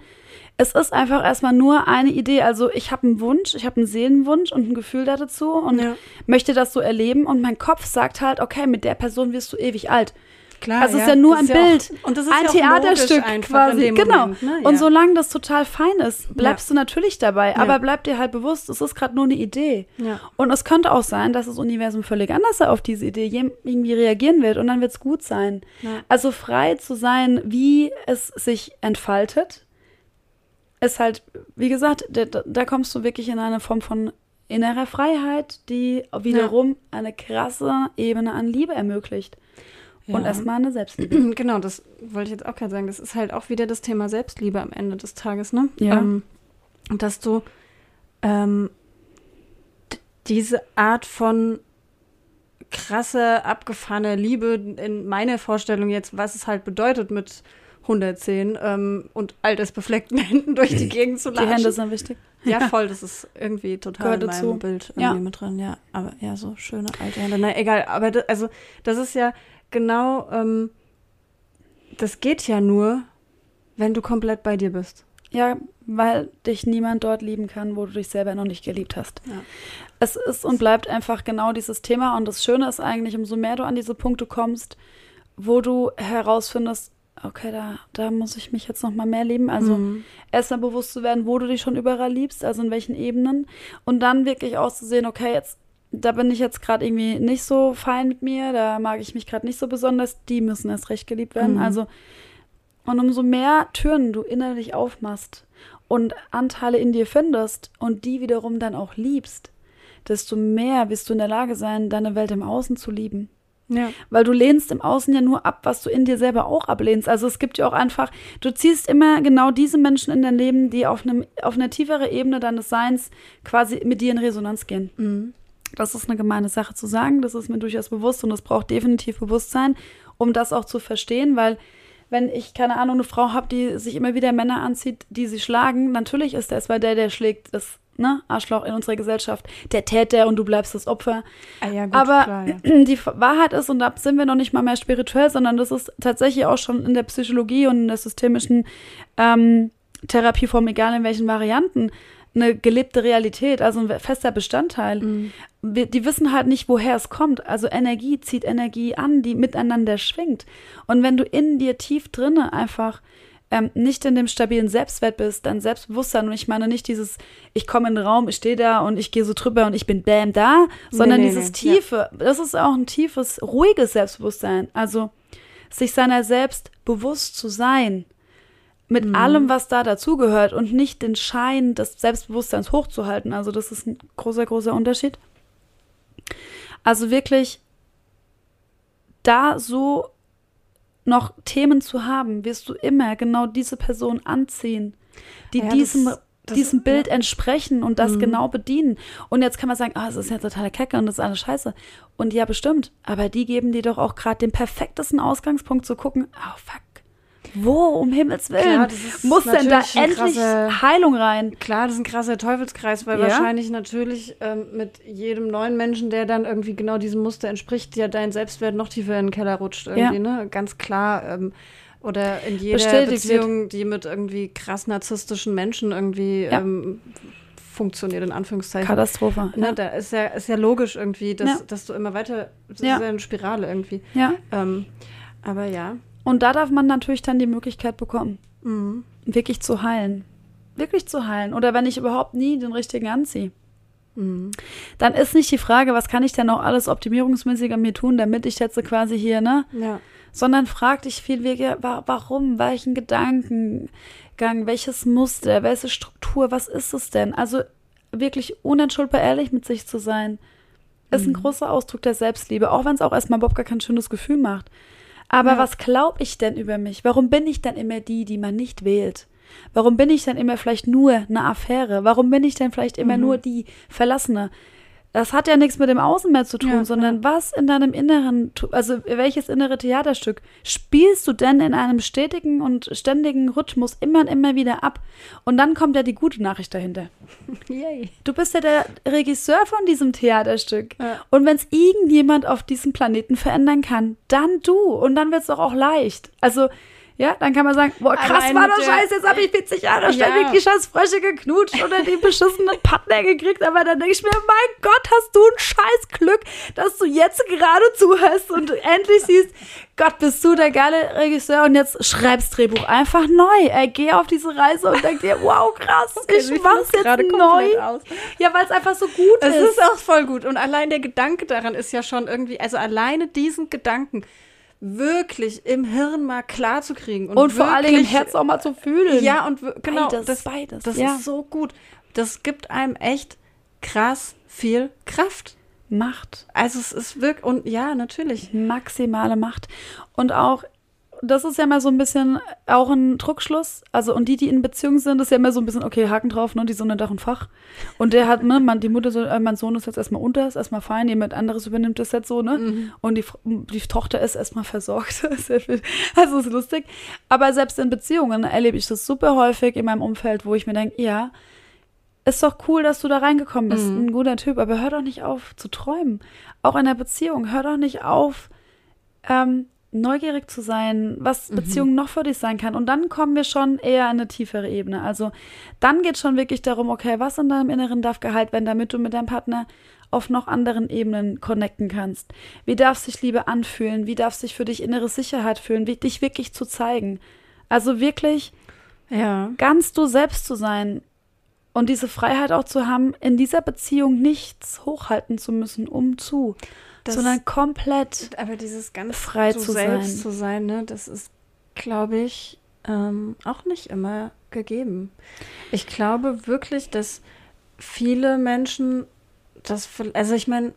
Es ist einfach erstmal nur eine Idee. Also ich habe einen Wunsch, ich habe einen Seelenwunsch und ein Gefühl da dazu und Ja. möchte das so erleben. Und mein Kopf sagt halt, okay, mit der Person wirst du ewig alt. Klar, Also es ist ja nur ein ja Bild, Auch, und das ist ein ja Theaterstück quasi. Genau. Moment, ne? Und ja. solange das total fein ist, bleibst du natürlich dabei. Aber Ja. bleib dir halt bewusst, es ist gerade nur eine Idee. Ja. Und es könnte auch sein, dass das Universum völlig anders auf diese Idee irgendwie reagieren wird und dann wird es gut sein. Ja. Also frei zu sein, wie es sich entfaltet, ist halt, wie gesagt, da, da kommst du wirklich in eine Form von innerer Freiheit, die wiederum eine krasse Ebene an Liebe ermöglicht. Und Ja. erstmal eine Selbstliebe. *clears throat* Genau, das wollte ich jetzt auch gerade sagen. Das ist halt auch wieder das Thema Selbstliebe am Ende des Tages, ne? Ja. Ähm, dass du ähm, diese Art von krasse, abgefahrene Liebe in meiner Vorstellung jetzt, was es halt bedeutet mit 110 ähm, und altersbefleckten Händen durch die *laughs* Gegend zu Die latschen. Hände sind wichtig. Ja, voll, das ist irgendwie total Gehört in dazu. meinem Bild irgendwie Ja. mit drin, ja. Aber ja, so schöne alte Hände. Na, egal, aber das, also, das ist ja genau, ähm, das geht ja nur, wenn du komplett bei dir bist. Ja, weil dich niemand dort lieben kann, wo du dich selber noch nicht geliebt hast. Ja. Es ist und bleibt einfach genau dieses Thema. Und das Schöne ist eigentlich, umso mehr du an diese Punkte kommst, wo du herausfindest, okay, da, da muss ich mich jetzt noch mal mehr lieben. Also Mhm. erstmal bewusst zu werden, wo du dich schon überall liebst, also in welchen Ebenen. Und dann wirklich auszusehen, okay, jetzt, da bin ich jetzt gerade irgendwie nicht so fein mit mir, da mag ich mich gerade nicht so besonders, die müssen erst recht geliebt werden. Mhm. Also, und umso mehr Türen du innerlich aufmachst und Anteile in dir findest und die wiederum dann auch liebst, desto mehr wirst du in der Lage sein, deine Welt im Außen zu lieben. Ja. Weil du lehnst im Außen ja nur ab, was du in dir selber auch ablehnst. Also es gibt ja auch einfach, du ziehst immer genau diese Menschen in dein Leben, die auf, einem, auf einer tiefere Ebene deines Seins quasi mit dir in Resonanz gehen. Mhm. Das ist eine gemeine Sache zu sagen, das ist mir durchaus bewusst und es braucht definitiv Bewusstsein, um das auch zu verstehen, weil wenn ich, keine Ahnung, eine Frau habe, die sich immer wieder Männer anzieht, die sie schlagen, natürlich ist das, weil der, der schlägt, das ne, Arschloch in unserer Gesellschaft, der Täter und du bleibst das Opfer. Ah, ja, gut, Aber klar, ja. *clears throat* die Wahrheit ist, und da sind wir noch nicht mal mehr spirituell, sondern das ist tatsächlich auch schon in der Psychologie und in der systemischen ähm, Therapieform, egal in welchen Varianten, eine gelebte Realität, also ein fester Bestandteil. Mhm. Wir, die wissen halt nicht, woher es kommt. Also Energie zieht Energie an, die miteinander schwingt. Und wenn du in dir tief drinne einfach ähm, nicht in dem stabilen Selbstwert bist, dein Selbstbewusstsein, und ich meine nicht dieses, ich komme in den Raum, ich stehe da und ich gehe so drüber und ich bin bam da, sondern nee, dieses nee, ja. tiefe, das ist auch ein tiefes, ruhiges Selbstbewusstsein. Also sich seiner selbst bewusst zu sein, mit Mhm. allem, was da dazugehört und nicht den Schein des Selbstbewusstseins hochzuhalten. Also das ist ein großer, großer Unterschied. Also wirklich da so noch Themen zu haben, wirst du immer genau diese Person anziehen, die Ja, diesem, das- das- diesem Bild ja. entsprechen und das Mhm. genau bedienen. Und jetzt kann man sagen, ah, es ist ja total kacke und das ist alles scheiße. Und ja, bestimmt. Aber die geben dir doch auch gerade den perfektesten Ausgangspunkt zu gucken, oh fuck, wo um Himmels Willen Klar, muss denn da endlich krasser- Heilung rein? Klar, das ist ein krasser Teufelskreis, weil Ja. wahrscheinlich natürlich ähm, mit jedem neuen Menschen, der dann irgendwie genau diesem Muster entspricht, ja dein Selbstwert noch tiefer in den Keller rutscht irgendwie, ne? Ganz klar. Ähm, oder in jeder Bestätigt wird. Beziehung, die mit irgendwie krass narzisstischen Menschen irgendwie Ja. ähm, funktioniert, in Anführungszeichen. Katastrophe. Ne, Ja. da ist ja, ist ja logisch irgendwie, dass, Ja. dass du immer weiter, das Ja. ist ja eine Spirale irgendwie. ja. Ähm, aber ja. Und da darf man natürlich dann die Möglichkeit bekommen, Mhm. wirklich zu heilen. Wirklich zu heilen. Oder wenn ich überhaupt nie den richtigen anziehe. Mhm. Dann ist nicht die Frage, was kann ich denn noch alles optimierungsmäßig an mir tun, damit ich jetzt quasi hier, ne? Ja. Sondern frag dich viel warum, welchen Gedankengang, welches Muster, welche Struktur, was ist es denn? Also wirklich unentschuldbar ehrlich mit sich zu sein, ist ein großer Ausdruck der Selbstliebe, auch wenn es auch erstmal überhaupt gar kein schönes Gefühl macht. Aber Ja. was glaube ich denn über mich? Warum bin ich denn immer die, die man nicht wählt? Warum bin ich denn immer vielleicht nur eine Affäre? Warum bin ich denn vielleicht immer nur die Verlassene? Das hat ja nichts mit dem Außen mehr zu tun, Ja, sondern was in deinem Inneren, also welches innere Theaterstück spielst du denn in einem stetigen und ständigen Rhythmus immer und immer wieder ab? Und dann kommt ja die gute Nachricht dahinter. *laughs* Yay. Du bist ja der Regisseur von diesem Theaterstück. Ja. Und wenn es irgendjemand auf diesem Planeten verändern kann, dann du. Und dann wird es doch auch leicht. Also, ja, dann kann man sagen, boah, krass Allein war das Scheiße, jetzt habe ich 40 Jahre ständig Ja. die scheiß Frösche geknutscht oder die beschissenen Partner gekriegt. Aber dann denke ich mir, mein Gott, hast du ein scheiß Glück, dass du jetzt gerade zuhörst und du endlich siehst, Gott, bist du der geile Regisseur und jetzt schreibst Drehbuch einfach neu. Ey, geh auf diese Reise und denk dir, wow, krass, Okay, ich mach's jetzt neu. aus. Ja, weil es einfach so gut Es ist. ist auch voll gut. Und allein der Gedanke daran ist ja schon irgendwie, also alleine diesen Gedanken wirklich im Hirn mal klar zu kriegen. Und, Und vor allen Dingen im wirklich- Herz auch mal zu fühlen. Ja, und genau, Beides, das, beides, das ja. ist so gut. Das gibt einem echt krass viel Kraft. Macht. Also es ist wirklich, und ja, natürlich. Maximale Macht. Und auch, das ist ja mal so ein bisschen auch ein Druckschluss. Also, und die, die in Beziehung sind, ist ja immer so ein bisschen, okay, Haken drauf, ne, die Sonne, Dach und Fach. Und der hat, ne, man, die Mutter, so, äh, mein Sohn ist jetzt erstmal unter, ist erstmal fein, jemand anderes übernimmt das jetzt so, ne? Mhm. Und die, die Tochter ist erstmal versorgt. *laughs* Sehr viel. also, ist lustig. Aber selbst in Beziehungen erlebe ich das super häufig in meinem Umfeld, wo ich mir denke, ja, ist doch cool, dass du da reingekommen bist. Mhm. Ein guter Typ, aber hör doch nicht auf zu träumen. Auch in der Beziehung, hör doch nicht auf, ähm, neugierig zu sein, was Mhm. Beziehung noch für dich sein kann. Und dann kommen wir schon eher in eine tiefere Ebene. Also dann geht schon wirklich darum, okay, was in deinem Inneren darf geheilt werden, damit du mit deinem Partner auf noch anderen Ebenen connecten kannst. Wie darf sich Liebe anfühlen? Wie darf sich für dich innere Sicherheit fühlen? Wie dich wirklich zu zeigen? Also wirklich Ja. ganz du selbst zu sein und diese Freiheit auch zu haben, in dieser Beziehung nichts hochhalten zu müssen, um zu, Das- sondern komplett Aber dieses ganz frei zu selbst sein. zu sein, ne, das ist, glaube ich, ähm, auch nicht immer gegeben. Ich glaube wirklich, dass viele Menschen das, also ich meine,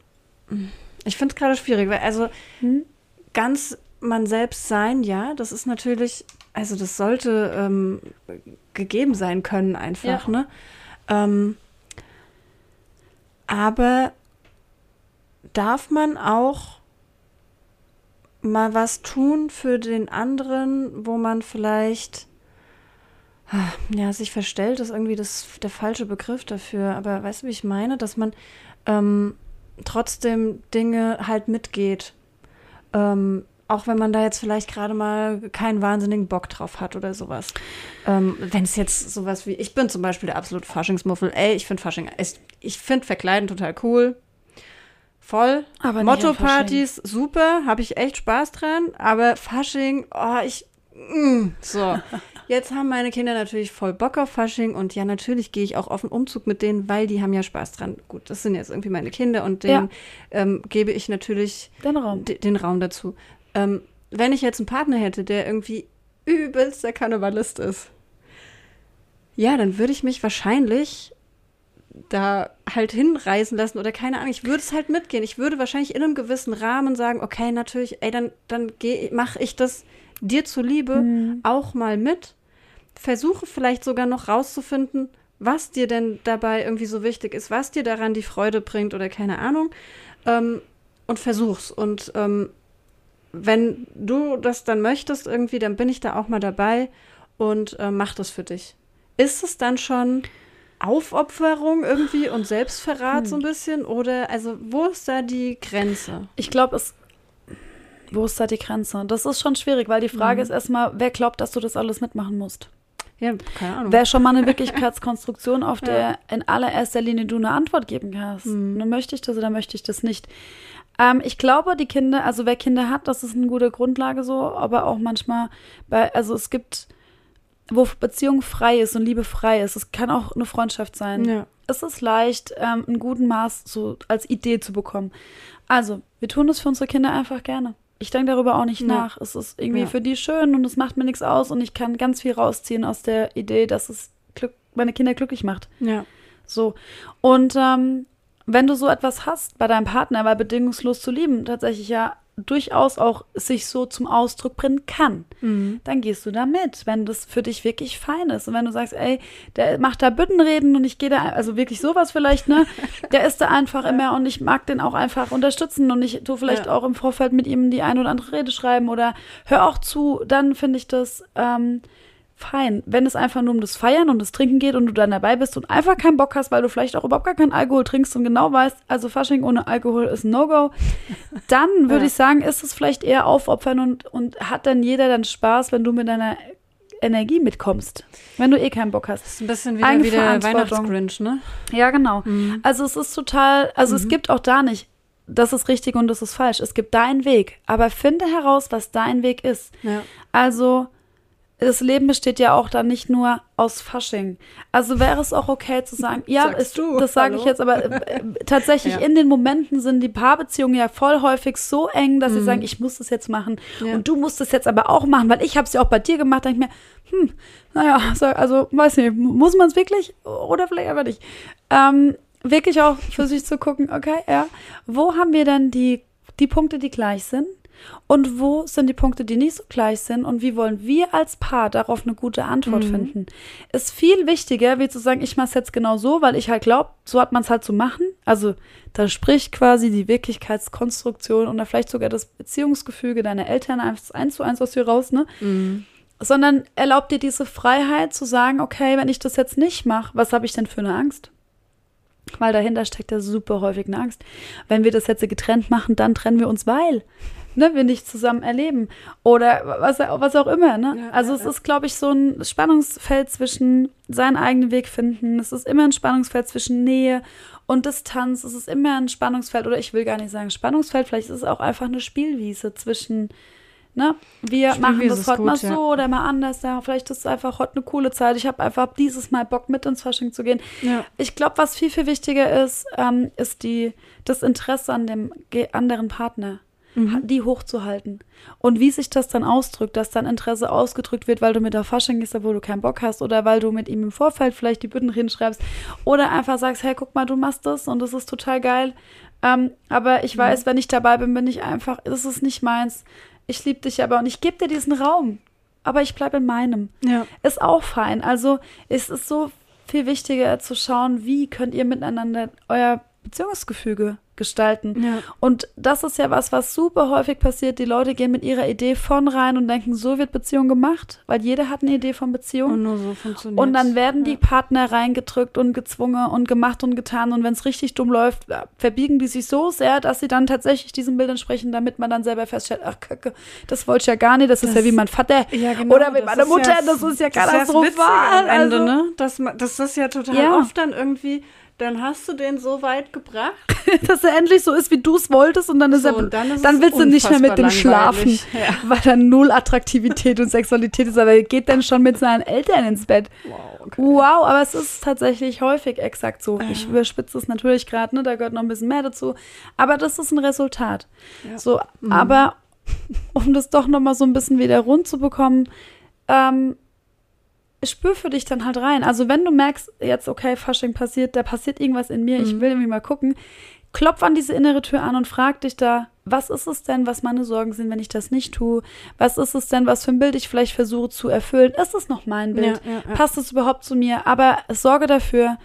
ich finde es gerade schwierig, weil also Hm? ganz man selbst sein, ja, das ist natürlich, also das sollte ähm, gegeben sein können einfach, Ja. ne? Ähm, aber darf man auch mal was tun für den anderen, wo man vielleicht ah, ja sich verstellt, ist irgendwie das der falsche Begriff dafür. Aber weißt du, wie ich meine, dass man ähm, trotzdem Dinge halt mitgeht, ähm, auch wenn man da jetzt vielleicht gerade mal keinen wahnsinnigen Bock drauf hat oder sowas. Ähm, wenn es jetzt sowas wie, ich bin zum Beispiel der absolute Faschingsmuffel. Ey, ich finde Fasching, ist- ich finde Verkleiden total cool. Voll. Aber Motto-Partys, super, habe ich echt Spaß dran. Aber Fasching, oh, ich. Mm, so. *laughs* Jetzt haben meine Kinder natürlich voll Bock auf Fasching und ja, natürlich gehe ich auch auf einen Umzug mit denen, weil die haben ja Spaß dran. Gut, das sind jetzt irgendwie meine Kinder und denen ähm, gebe ich natürlich den Raum. den Raum dazu. Ähm, wenn ich jetzt einen Partner hätte, der irgendwie übelst der Karnevalist ist, ja, dann würde ich mich wahrscheinlich da halt hinreisen lassen oder keine Ahnung. Ich würde es halt mitgehen. Ich würde wahrscheinlich in einem gewissen Rahmen sagen, okay, natürlich, ey, dann, dann mache ich das dir zuliebe Mhm. auch mal mit. Versuche vielleicht sogar noch rauszufinden, was dir denn dabei irgendwie so wichtig ist, was dir daran die Freude bringt oder keine Ahnung. Ähm, und versuch's. Und ähm, wenn du das dann möchtest irgendwie, dann bin ich da auch mal dabei und äh, mach das für dich. Ist es dann schon Aufopferung irgendwie und Selbstverrat Hm. so ein bisschen? Oder also wo ist da die Grenze? Ich glaube, es. Wo ist da die Grenze? Das ist schon schwierig, weil die Frage Mhm. ist erstmal, wer glaubt, dass du das alles mitmachen musst? Ja, keine Ahnung. Wäre schon mal eine *laughs* Wirklichkeitskonstruktion, auf Ja. der in allererster Linie du eine Antwort geben kannst. Mhm. Ne, möchte ich das oder möchte ich das nicht? Ähm, ich glaube, die Kinder, also wer Kinder hat, das ist eine gute Grundlage so, aber auch manchmal bei, also es gibt, wo Beziehung frei ist und Liebe frei ist, es kann auch eine Freundschaft sein. ja. Es ist leicht, ähm, einen guten Maß so als Idee zu bekommen. Also, wir tun das für unsere Kinder einfach gerne. Ich denke darüber auch nicht Ja. nach. Es ist irgendwie Ja. für die schön und es macht mir nichts aus und ich kann ganz viel rausziehen aus der Idee, dass es Glück, meine Kinder glücklich macht. Ja. So. Und ähm, wenn du so etwas hast bei deinem Partner, weil bedingungslos zu lieben tatsächlich ja durchaus auch sich so zum Ausdruck bringen kann, Mhm. dann gehst du da mit, wenn das für dich wirklich fein ist. Und wenn du sagst, ey, der macht da Büttenreden und ich gehe da, also wirklich sowas vielleicht, ne? *laughs* Der ist da einfach immer und ich mag den auch einfach unterstützen und ich tue vielleicht Ja. auch im Vorfeld mit ihm die ein oder andere Rede schreiben oder hör auch zu, dann finde ich das ähm, fein. Wenn es einfach nur um das Feiern und das Trinken geht und du dann dabei bist und einfach keinen Bock hast, weil du vielleicht auch überhaupt gar keinen Alkohol trinkst und genau weißt, also Fasching ohne Alkohol ist ein No-Go, *laughs* dann würde Ja. ich sagen, ist es vielleicht eher aufopfern und, und hat dann jeder dann Spaß, wenn du mit deiner Energie mitkommst, wenn du eh keinen Bock hast. Das ist ein bisschen wieder wie der. Weihnachtsgrinch, ne? Ja, genau. Mhm. Also es ist total, also es gibt auch da nicht, das ist richtig und das ist falsch. Es gibt deinen Weg, aber finde heraus, was dein Weg ist. Ja. Also das Leben besteht ja auch dann nicht nur aus Fasching. Also wäre es auch okay zu sagen, ja, du, das sage ich jetzt, aber äh, tatsächlich Ja. in den Momenten sind die Paarbeziehungen ja voll häufig so eng, dass sie sagen, ich muss das jetzt machen Mhm. Ja. und du musst das jetzt aber auch machen, weil ich habe es ja auch bei dir gemacht. Da denke ich mir, hm, naja, so, also weiß nicht, muss man es wirklich oder vielleicht aber nicht. Ähm, wirklich auch für sich zu gucken, okay, ja, wo haben wir denn die, die Punkte, die gleich sind? Und wo sind die Punkte, die nicht so gleich sind? Und wie wollen wir als Paar darauf eine gute Antwort Mhm. finden? Ist viel wichtiger, wie zu sagen, ich mache es jetzt genau so, weil ich halt glaube, so hat man es halt zu machen. Also da spricht quasi die Wirklichkeitskonstruktion oder vielleicht sogar das Beziehungsgefüge deiner Eltern eins, eins zu eins aus dir raus, ne? Sondern erlaubt dir diese Freiheit zu sagen, okay, wenn ich das jetzt nicht mache, was habe ich denn für eine Angst? Weil dahinter steckt ja super häufig eine Angst. Wenn wir das jetzt getrennt machen, dann trennen wir uns, weil ne, wir nicht zusammen erleben. Oder was, was auch immer. Ne? Ja, also ja, es ja. ist, glaube ich, so ein Spannungsfeld zwischen seinen eigenen Weg finden. Es ist immer ein Spannungsfeld zwischen Nähe und Distanz. Es ist immer ein Spannungsfeld, oder ich will gar nicht sagen Spannungsfeld, vielleicht ist es auch einfach eine Spielwiese zwischen Ne? Wir Spielwiese machen das heute gut, mal ja. so oder mal anders. Ja, vielleicht ist es einfach heute eine coole Zeit. Ich habe einfach dieses Mal Bock, mit ins Fasching zu gehen. Ja. Ich glaube, was viel, viel wichtiger ist, ähm, ist die, das Interesse an dem anderen Partner, Mhm. die hochzuhalten. Und wie sich das dann ausdrückt, dass dann Interesse ausgedrückt wird, weil du mit der Fasching gehst, obwohl du keinen Bock hast, oder weil du mit ihm im Vorfeld vielleicht die Bütten hinschreibst, oder einfach sagst, hey, guck mal, du machst das und das ist total geil. Ähm, aber ich weiß, wenn ich dabei bin, bin ich einfach, das ist nicht meins. Ich liebe dich aber und ich gebe dir diesen Raum. Aber ich bleibe in meinem Ja. ist auch fein. Also es ist so viel wichtiger zu schauen, wie könnt ihr miteinander euer Beziehungsgefüge gestalten. Ja. Und das ist ja was, was super häufig passiert. Die Leute gehen mit ihrer Idee von rein und denken, so wird Beziehung gemacht, weil jeder hat eine Idee von Beziehung. Und nur so funktioniert Und dann werden die Partner reingedrückt und gezwungen und gemacht und getan. Und wenn es richtig dumm läuft, ja, verbiegen die sich so sehr, dass sie dann tatsächlich diesem Bild entsprechen, damit man dann selber feststellt, ach Kacke, das wollte ich ja gar nicht, das, ist Das- ja wie mein Vater. Ja, genau, Oder meiner ist Mutter, ja- das ist ja das das Witzige katastrophal. am Ende, also, ne? Das, das ist ja total Ja. oft dann irgendwie, dann hast du den so weit gebracht. *laughs* dass er endlich so ist, wie du es wolltest und dann ist So, er, und dann ist dann willst du nicht mehr mit dem schlafen. Ja. weil da null Attraktivität und Sexualität ist, aber er geht dann schon mit seinen Eltern ins Bett. Wow, okay. Wow, aber es ist tatsächlich häufig exakt so. Ich überspitze es natürlich gerade, ne? Da gehört noch ein bisschen mehr dazu. Aber das ist ein Resultat. Ja. So, Mhm. aber um das doch noch mal so ein bisschen wieder rund zu bekommen, ähm, spür für dich dann halt rein. Also wenn du merkst, jetzt okay, Fasching passiert, da passiert irgendwas in mir, ich Mhm. will irgendwie mal gucken, klopf an diese innere Tür an und frag dich da, was ist es denn, was meine Sorgen sind, wenn ich das nicht tue? Was ist es denn, was für ein Bild ich vielleicht versuche zu erfüllen? Ist es noch mein Bild? Ja, ja, ja. Passt es überhaupt zu mir? Aber sorge dafür,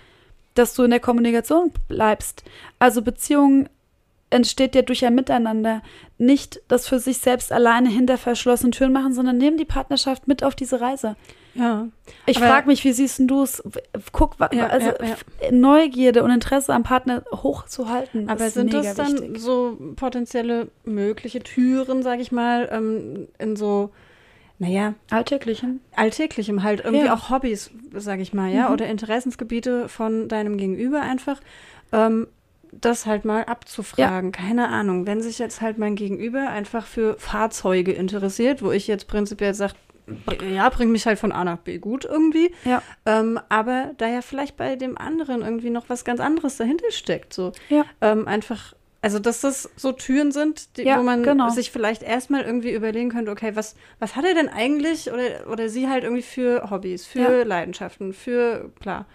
dass du in der Kommunikation bleibst. Also Beziehung entsteht ja durch ein Miteinander. Nicht das für sich selbst alleine hinter verschlossenen Türen machen, sondern nimm die Partnerschaft mit auf diese Reise. Ja. Ich frage mich, wie siehst du es? Guck, Ja, also ja, ja. Neugierde und Interesse am Partner hochzuhalten. Aber ist sind das dann wichtig. so potenzielle mögliche Türen, sag ich mal, ähm, in so, naja, alltäglichen? alltäglichem halt irgendwie Ja. auch Hobbys, sag ich mal, ja, Mhm. oder Interessensgebiete von deinem Gegenüber einfach, ähm, das halt mal abzufragen. Keine Ahnung, wenn sich jetzt halt mein Gegenüber einfach für Fahrzeuge interessiert, wo ich jetzt prinzipiell sage, ja, bringt mich halt von A nach B gut irgendwie. Ja. Ähm, aber da ja vielleicht bei dem anderen irgendwie noch was ganz anderes dahinter steckt. So Ja. ähm, einfach, also dass das so Türen sind, die, Ja, wo man genau. sich vielleicht erstmal irgendwie überlegen könnte, okay, was, was hat er denn eigentlich oder, oder sie halt irgendwie für Hobbys, für Ja. Leidenschaften, für klar,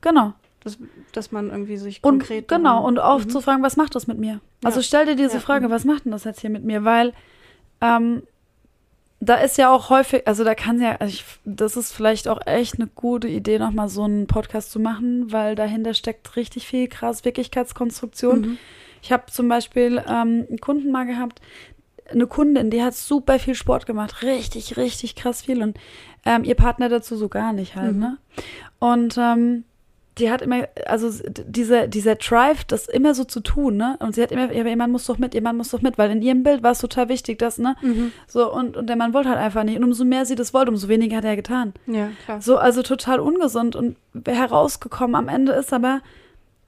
Genau. dass, dass man irgendwie sich Und konkret genau, darum- und auch Mhm. zu fragen, was macht das mit mir? Also Ja. stell dir diese Ja. Frage, was macht denn das jetzt hier mit mir? Weil ähm, da ist ja auch häufig, also da kann ja, also ich, das ist vielleicht auch echt eine gute Idee, nochmal so einen Podcast zu machen, weil dahinter steckt richtig viel krass Wirklichkeitskonstruktion. Mhm. Ich habe zum Beispiel ähm, einen Kunden mal gehabt, eine Kundin, die hat super viel Sport gemacht, richtig, richtig krass viel und ähm, ihr Partner dazu so gar nicht halt, Mhm. ne? Und ähm, die hat immer, also dieser, dieser Drive, das immer so zu tun, ne? Und sie hat immer, ja, ihr Mann muss doch mit, ihr Mann muss doch mit, weil in ihrem Bild war es total wichtig, dass, ne? Mhm. So, und, und der Mann wollte halt einfach nicht. Und umso mehr sie das wollte, umso weniger hat er getan. Ja, klar. So, also total ungesund und herausgekommen am Ende ist aber,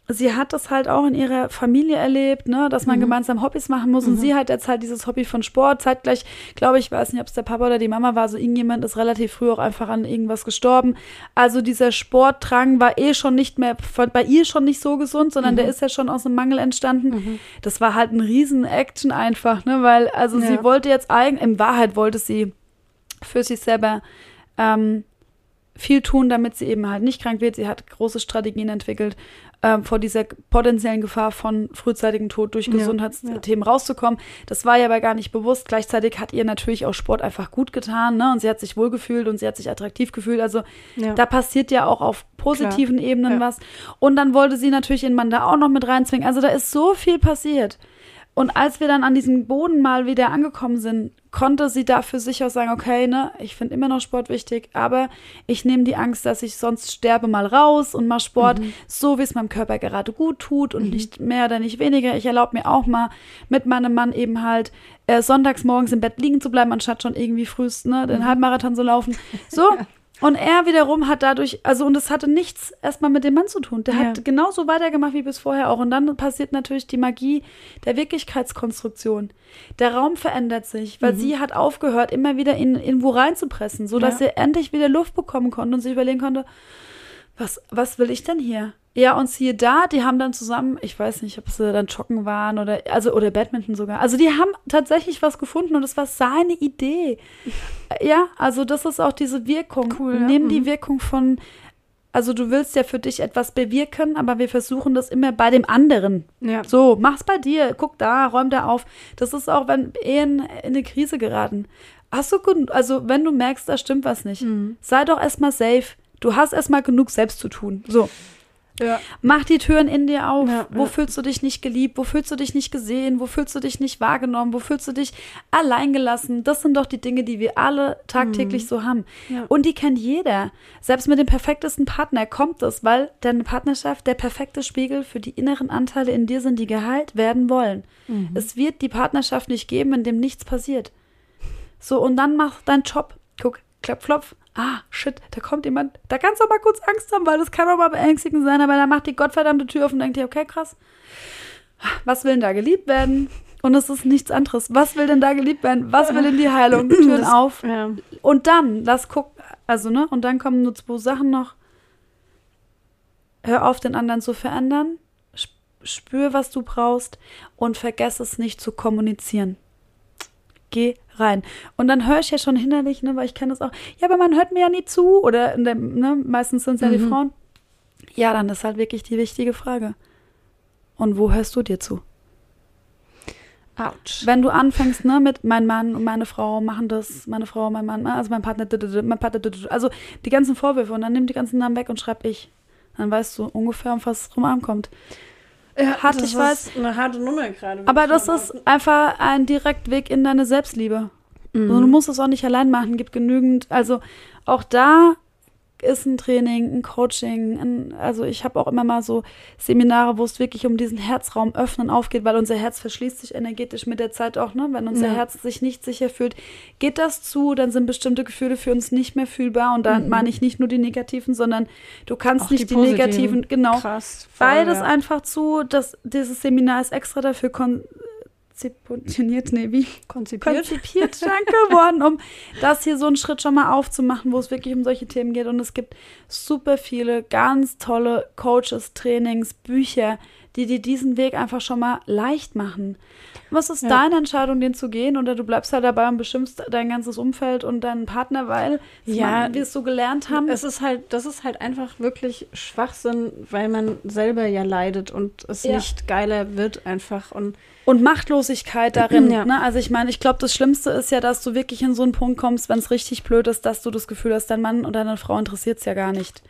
sie hat das halt auch in ihrer Familie erlebt, ne, dass man Mhm. gemeinsam Hobbys machen muss und Mhm. sie hat jetzt halt dieses Hobby von Sport. Zeitgleich, glaube ich, weiß nicht, ob es der Papa oder die Mama war, so irgendjemand ist relativ früh auch einfach an irgendwas gestorben. Also dieser Sportdrang war eh schon nicht mehr, bei ihr schon nicht so gesund, sondern Mhm. der ist ja schon aus einem Mangel entstanden. Mhm. Das war halt ein riesen Action einfach, ne, weil, also sie Ja. wollte jetzt eigentlich, in Wahrheit wollte sie für sich selber ähm, viel tun, damit sie eben halt nicht krank wird. Sie hat große Strategien entwickelt, ähm, vor dieser potenziellen Gefahr von frühzeitigem Tod durch Ja, Gesundheitsthemen rauszukommen. Das war ihr aber gar nicht bewusst. Gleichzeitig hat ihr natürlich auch Sport einfach gut getan, ne? Und sie hat sich wohlgefühlt und sie hat sich attraktiv gefühlt. Also Ja. da passiert ja auch auf positiven Ebenen Ja. was. Und dann wollte sie natürlich ihren Mann da auch noch mit reinzwingen. Also da ist so viel passiert. Und als wir dann an diesem Boden mal wieder angekommen sind, konnte sie da für sich auch sagen, okay, ne, ich finde immer noch Sport wichtig, aber ich nehme die Angst, dass ich sonst sterbe mal raus und mache Sport, so wie es meinem Körper gerade gut tut und nicht mehr oder nicht weniger. Ich erlaube mir auch mal mit meinem Mann eben halt äh, sonntags morgens im Bett liegen zu bleiben, anstatt schon irgendwie frühst, ne, den Halbmarathon zu laufen. *laughs* So. Und er wiederum hat dadurch, also und es hatte nichts erstmal mit dem Mann zu tun. Der Ja. hat genauso weitergemacht wie bis vorher auch. Und dann passiert natürlich die Magie der Wirklichkeitskonstruktion. Der Raum verändert sich, weil sie hat aufgehört, immer wieder in irgendwo reinzupressen, sodass Ja. er endlich wieder Luft bekommen konnte und sich überlegen konnte, was, was will ich denn hier? Ja, und siehe da, die haben dann zusammen, ich weiß nicht, ob sie dann joggen waren oder, also, oder Badminton sogar. Also die haben tatsächlich was gefunden und es war seine Idee. *laughs* Ja, also das ist auch diese Wirkung. Cool, ja. Nimm die Mhm. Wirkung von, also du willst ja für dich etwas bewirken, aber wir versuchen das immer bei dem anderen. Ja. So, mach's bei dir, guck da, räum da auf. Das ist auch, wenn Ehen in eine Krise geraten. Hast du gut, also wenn du merkst, da stimmt was nicht, Mhm. sei doch erstmal safe. Du hast erstmal genug selbst zu tun. So. Ja. Mach die Türen in dir auf. Ja, wo ja. fühlst du dich nicht geliebt? Wo fühlst du dich nicht gesehen? Wo fühlst du dich nicht wahrgenommen? Wo fühlst du dich alleingelassen? Das sind doch die Dinge, die wir alle tagtäglich so haben. Mhm. Ja. Und die kennt jeder. Selbst mit dem perfektesten Partner kommt es, weil deine Partnerschaft der perfekte Spiegel für die inneren Anteile in dir sind, die geheilt werden wollen. Mhm. Es wird die Partnerschaft nicht geben, in dem nichts passiert. So, und dann mach deinen Job. Guck, klapp, flopf. Ah, shit, da kommt jemand. Da kannst du auch mal kurz Angst haben, weil das kann auch mal beängstigend sein, aber dann macht die gottverdammte Tür auf und denkt dir, okay, krass. Was will denn da geliebt werden? Und es ist nichts anderes. Was will denn da geliebt werden? Was will in die Heilung? *clears throat* Türen Das- auf. Ja. Und dann, lass gucken, also, ne, und dann kommen nur zwei Sachen noch. Hör auf, den anderen zu verändern. Sp- Spür, was du brauchst und vergess es nicht zu kommunizieren. Geh rein. Und dann höre ich ja schon hinderlich, ne, weil ich kenne das auch. Ja, aber man hört mir ja nie zu. Oder ne, meistens sind es ja die Mhm. Frauen. Ja, dann ist halt wirklich die wichtige Frage. Und wo hörst du dir zu? Autsch. Wenn du anfängst, ne, mit mein Mann und meine Frau machen das, meine Frau, mein Mann, also mein Partner, mein Partner, also die ganzen Vorwürfe und dann nimm die ganzen Namen weg und schreib ich. Dann weißt du ungefähr, um was es rum ankommt. Ja, hart, das ich weiß. ist Eine harte Nummer gerade. Aber das ist einfach ein Direktweg in deine Selbstliebe. behaupten. Also, du musst es auch nicht allein machen, gibt genügend. Also auch da ist ein Training, ein Coaching. Ein, also ich habe auch immer mal so Seminare, wo es wirklich um diesen Herzraum öffnen aufgeht, weil unser Herz verschließt sich energetisch mit der Zeit auch, ne? Wenn unser Ja. Herz sich nicht sicher fühlt, geht das zu, dann sind bestimmte Gefühle für uns nicht mehr fühlbar. Und dann Mhm. meine ich nicht nur die negativen, sondern du kannst Auch nicht die, die negativen, genau. Krass. voll, Beides ja. einfach zu, dass dieses Seminar ist extra dafür konzeptioniert, nee, wie? konzipiert. konzipiert, danke, worden, um das hier so einen Schritt schon mal aufzumachen, wo es wirklich um solche Themen geht. Und es gibt super viele ganz tolle Coaches, Trainings, Bücher, die dir diesen Weg einfach schon mal leicht machen. Was ist Ja. deine Entscheidung, den zu gehen? Oder du bleibst halt dabei und beschimpfst dein ganzes Umfeld und deinen Partner, weil Ja, wir es so gelernt haben. Es ist halt, das ist halt einfach wirklich Schwachsinn, weil man selber ja leidet und es Ja. nicht geiler wird einfach und Und Machtlosigkeit darin. *clears throat* Ja. Ne? Also ich meine, ich glaube, das Schlimmste ist ja, dass du wirklich in so einen Punkt kommst, wenn es richtig blöd ist, dass du das Gefühl hast, dein Mann oder deine Frau interessiert es ja gar nicht.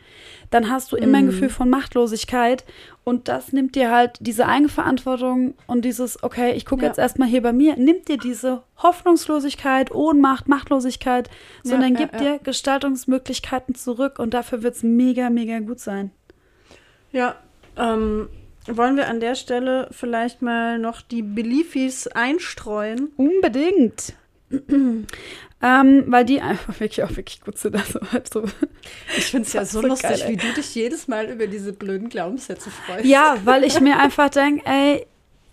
Dann hast du immer ein Mhm. Gefühl von Machtlosigkeit und das nimmt dir halt diese Eigenverantwortung und dieses, okay, ich gucke Ja. jetzt erstmal hier bei mir, nimmt dir diese Hoffnungslosigkeit, Ohnmacht, Machtlosigkeit, sondern ja, gibt ja. dir Gestaltungsmöglichkeiten zurück und dafür wird es mega, mega gut sein. ja, ähm, wollen wir an der Stelle vielleicht mal noch die Beliefis einstreuen? Unbedingt. Ähm, weil die einfach wirklich auch wirklich gut sind. Also, halt so. Ich finde es ja so, So lustig, geil, wie du dich jedes Mal über diese blöden Glaubenssätze freust. Ja, weil ich mir einfach denke, ey,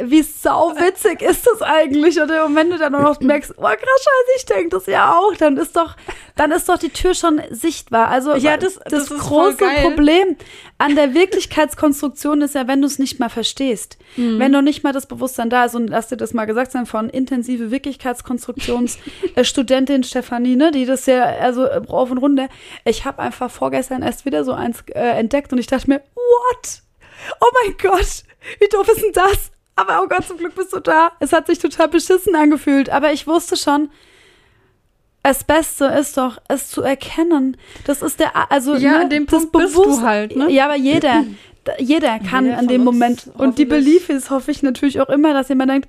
wie sau witzig ist das eigentlich? Und wenn du dann noch merkst, oh krass, scheiße, ich denke das ja auch, dann ist doch, dann ist doch die Tür schon sichtbar. Also Ja, das- das voll große. Problem. an der Wirklichkeitskonstruktion ist ja, wenn du es nicht mal verstehst, wenn du nicht mal das Bewusstsein da ist und lass dir das mal gesagt sein von intensive Wirklichkeitskonstruktionsstudentin *laughs* Stefanie, ne, die das ja also rauf und runter. Ich habe einfach vorgestern erst wieder so eins äh, entdeckt und ich dachte mir, what? Oh mein Gott, wie doof ist denn das? Aber oh Gott, zum Glück bist du da. Es hat sich total beschissen angefühlt, aber ich wusste schon, das Beste ist doch, es zu erkennen. Das ist der, also Ja, ne, an dem das Punkt bist du Bewusst- halt, ne? Ja, aber jeder, jeder kann Jeder an dem Moment. Und die. Belief ist, hoffe ich natürlich auch immer, dass jemand denkt,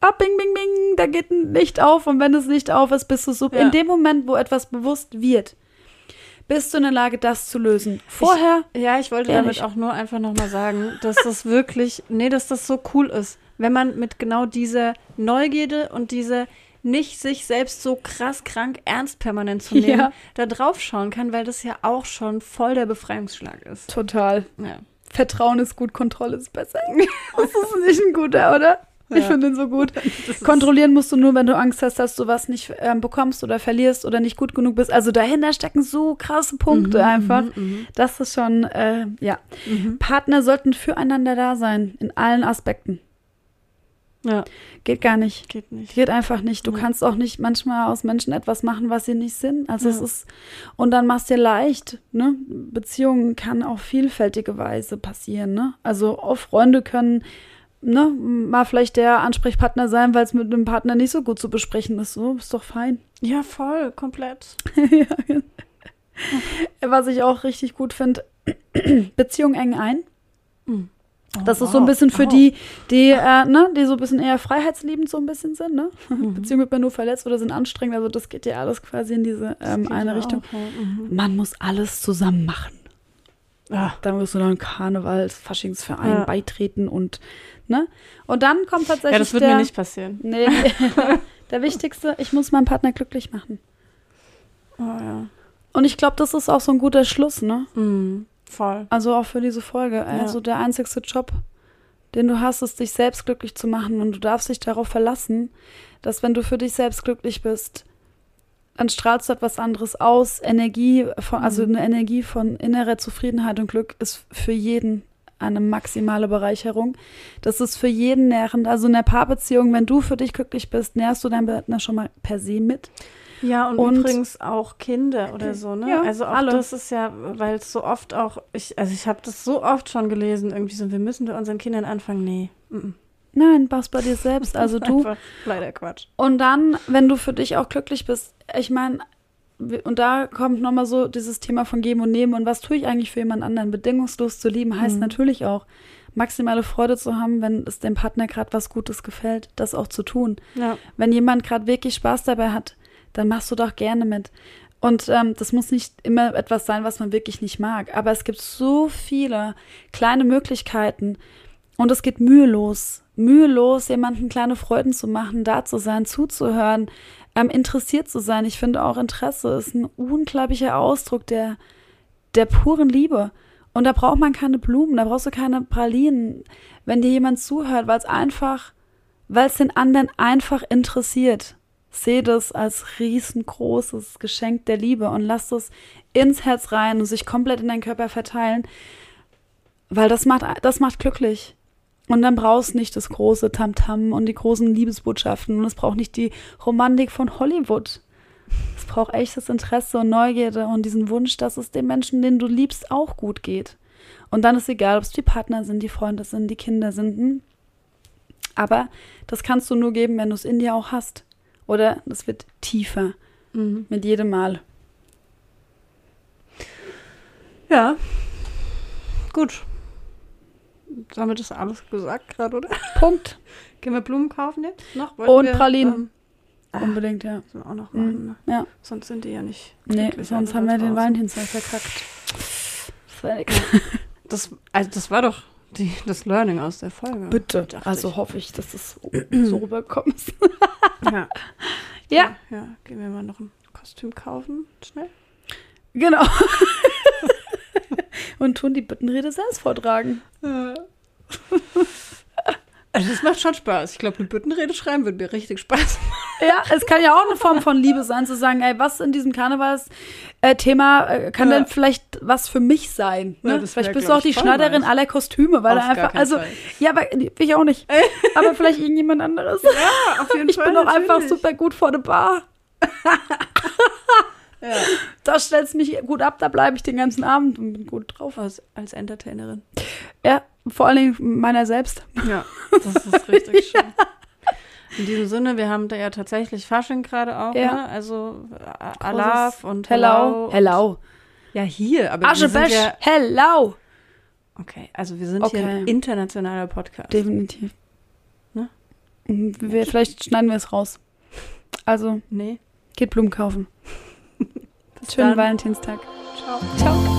ah, bing, bing, bing, da geht ein Licht auf. Und wenn das Licht auf ist, bist du so, Ja. in dem Moment, wo etwas bewusst wird, bist du in der Lage, das zu lösen. Vorher, Ja, ich wollte damit auch nur einfach nochmal sagen, dass das wirklich, nee, dass das so cool ist, wenn man mit genau dieser Neugierde und dieser nicht sich selbst so krass krank ernst permanent zu nehmen, Ja. da drauf schauen kann, weil das ja auch schon voll der Befreiungsschlag ist. total. Ja. Vertrauen ist gut, Kontrolle ist besser. *laughs* Das ist nicht ein guter, oder? *laughs* Ich Ja. finde ihn so gut. *laughs* Kontrollieren musst du nur, wenn du Angst hast, dass du was nicht ähm, bekommst oder verlierst oder nicht gut genug bist. Also dahinter stecken so krasse Punkte Mhm, einfach. mhm, mhm. Das ist schon, äh, ja. Mhm. Partner sollten füreinander da sein, in allen Aspekten. Ja, Geht gar nicht. geht nicht. Geht einfach nicht. Du Ja. kannst auch nicht manchmal aus Menschen etwas machen, was sie nicht sind. Also es Ja. ist, und dann machst dir leicht, ne? Beziehungen kann auf vielfältige Weise passieren, ne? Also auch Freunde können, ne, mal vielleicht der Ansprechpartner sein, weil es mit einem Partner nicht so gut zu besprechen ist. So, ist doch fein. *laughs* Ja, voll, komplett. ja. Was ich auch richtig gut finde, *clears throat* Beziehung eng ein. Das ist so ein bisschen für die, die, äh, ne, die so ein bisschen eher freiheitsliebend so ein bisschen sind, ne? *laughs* Mhm. Beziehungen wird man nur verletzt oder sind anstrengend. Also das geht ja alles quasi in diese ähm, eine Richtung. Mhm. Man muss alles zusammen machen. Ah, Da musst du noch einen Karnevals, Faschingsverein Ja. beitreten und, ne? Und dann kommt tatsächlich ja, das wird der, mir nicht passieren. Nee, *laughs* der wichtigste, ich muss meinen Partner glücklich machen. Oh ja. Und ich glaube, das ist auch so ein guter Schluss, ne? Mhm. Voll. Also auch für diese Folge. Also der einzigste Job, den du hast, ist, dich selbst glücklich zu machen. Und du darfst dich darauf verlassen, dass wenn du für dich selbst glücklich bist, dann strahlst du etwas anderes aus. Energie, von, also eine Energie von innerer Zufriedenheit und Glück ist für jeden eine maximale Bereicherung. Das ist für jeden nährend. Also in der Paarbeziehung, wenn du für dich glücklich bist, nährst du deinen Partner schon mal per se mit. Ja, und, Und- übrigens auch Kinder oder so, ne? Ja, also auch alle. das ist ja, weil es so oft auch, ich, also ich habe das so oft schon gelesen, irgendwie so, wir müssen bei unseren Kindern anfangen. Nee. mhm. Nein, mach's bei dir selbst. *laughs* Also du Einfach leider Quatsch. Und dann, wenn du für dich auch glücklich bist, ich meine, und da kommt nochmal so dieses Thema von Geben und Nehmen und was tue ich eigentlich für jemand anderen? Bedingungslos zu lieben heißt Mhm. natürlich auch, maximale Freude zu haben, wenn es dem Partner gerade was Gutes gefällt, das auch zu tun. Ja. Wenn jemand gerade wirklich Spaß dabei hat, dann machst du doch gerne mit. Und ähm, das muss nicht immer etwas sein, was man wirklich nicht mag. Aber es gibt so viele kleine Möglichkeiten und es geht mühelos. Mühelos, jemanden kleine Freuden zu machen, da zu sein, zuzuhören, ähm, interessiert zu sein. Ich finde auch Interesse ist ein unglaublicher Ausdruck der, der puren Liebe. Und da braucht man keine Blumen, da brauchst du keine Pralinen. Wenn dir jemand zuhört, weil es einfach, weil es den anderen einfach interessiert, seh das als riesengroßes Geschenk der Liebe und lass das ins Herz rein und sich komplett in deinen Körper verteilen, weil das macht, das macht glücklich. Und dann brauchst nicht das große Tamtam und die großen Liebesbotschaften und es braucht nicht die Romantik von Hollywood. Es braucht echtes Interesse und Neugierde und diesen Wunsch, dass es dem Menschen, den du liebst, auch gut geht. Und dann ist egal, ob es die Partner sind, die Freunde sind, die Kinder sind. hm? Aber das kannst du nur geben, wenn du es in dir auch hast. Oder es wird tiefer Mhm. mit jedem Mal. Ja. Gut. Damit ist alles gesagt gerade, oder? Punkt. *laughs* Gehen wir Blumen kaufen jetzt? Noch? Und Pralinen. Ähm, ah, Unbedingt, ja. wir auch noch Mhm. machen, ne? Ja. Sonst sind die ja nicht. Nee, sonst haben wir den. Valentinstag verkackt. Das. *laughs* Das, also das war doch die, das Learning aus der Folge. Bitte. Also ich. hoffe ich, dass es *clears throat* so rüberkommt. *laughs* Ja. Ja, Ja, gehen wir mal noch ein Kostüm kaufen. Schnell. genau. Und tun die Bittenrede selbst vortragen. *laughs* Also das macht schon Spaß. Ich glaube, eine Büttenrede schreiben würde mir richtig Spaß machen. *laughs* Ja, es kann ja auch eine Form von Liebe sein, zu sagen, ey, was in diesem Karnevals-Thema äh, kann Ja. denn vielleicht was für mich sein. Ja, Ne? das vielleicht bist du auch die ich, Schneiderin aller Kostüme, weil Auf gar einfach, also, Fall. ja, aber ich auch nicht. *laughs* aber vielleicht irgendjemand anderes. Ja, auf jeden Ich bin auch einfach super gut vor der Bar. Ja. Da stellst mich gut ab, da bleibe ich den ganzen Abend und bin gut drauf. Als, als Entertainerin. Ja, vor allen Dingen meiner selbst. Ja, *laughs* das ist richtig schön. In diesem Sinne, wir haben da ja tatsächlich Fasching gerade auch, Ja. ne? Also äh, Alaf und Hello. Hello. Ja, hier, aber wir sind Aschebesch. ja, Hello. okay, also wir sind Okay. hier ein internationaler Podcast. Definitiv. Ne? Und Wir, vielleicht schneiden wir es raus. Also, Nee. geht Blumen kaufen. Schönen dann. Valentinstag. Ciao. Ciao.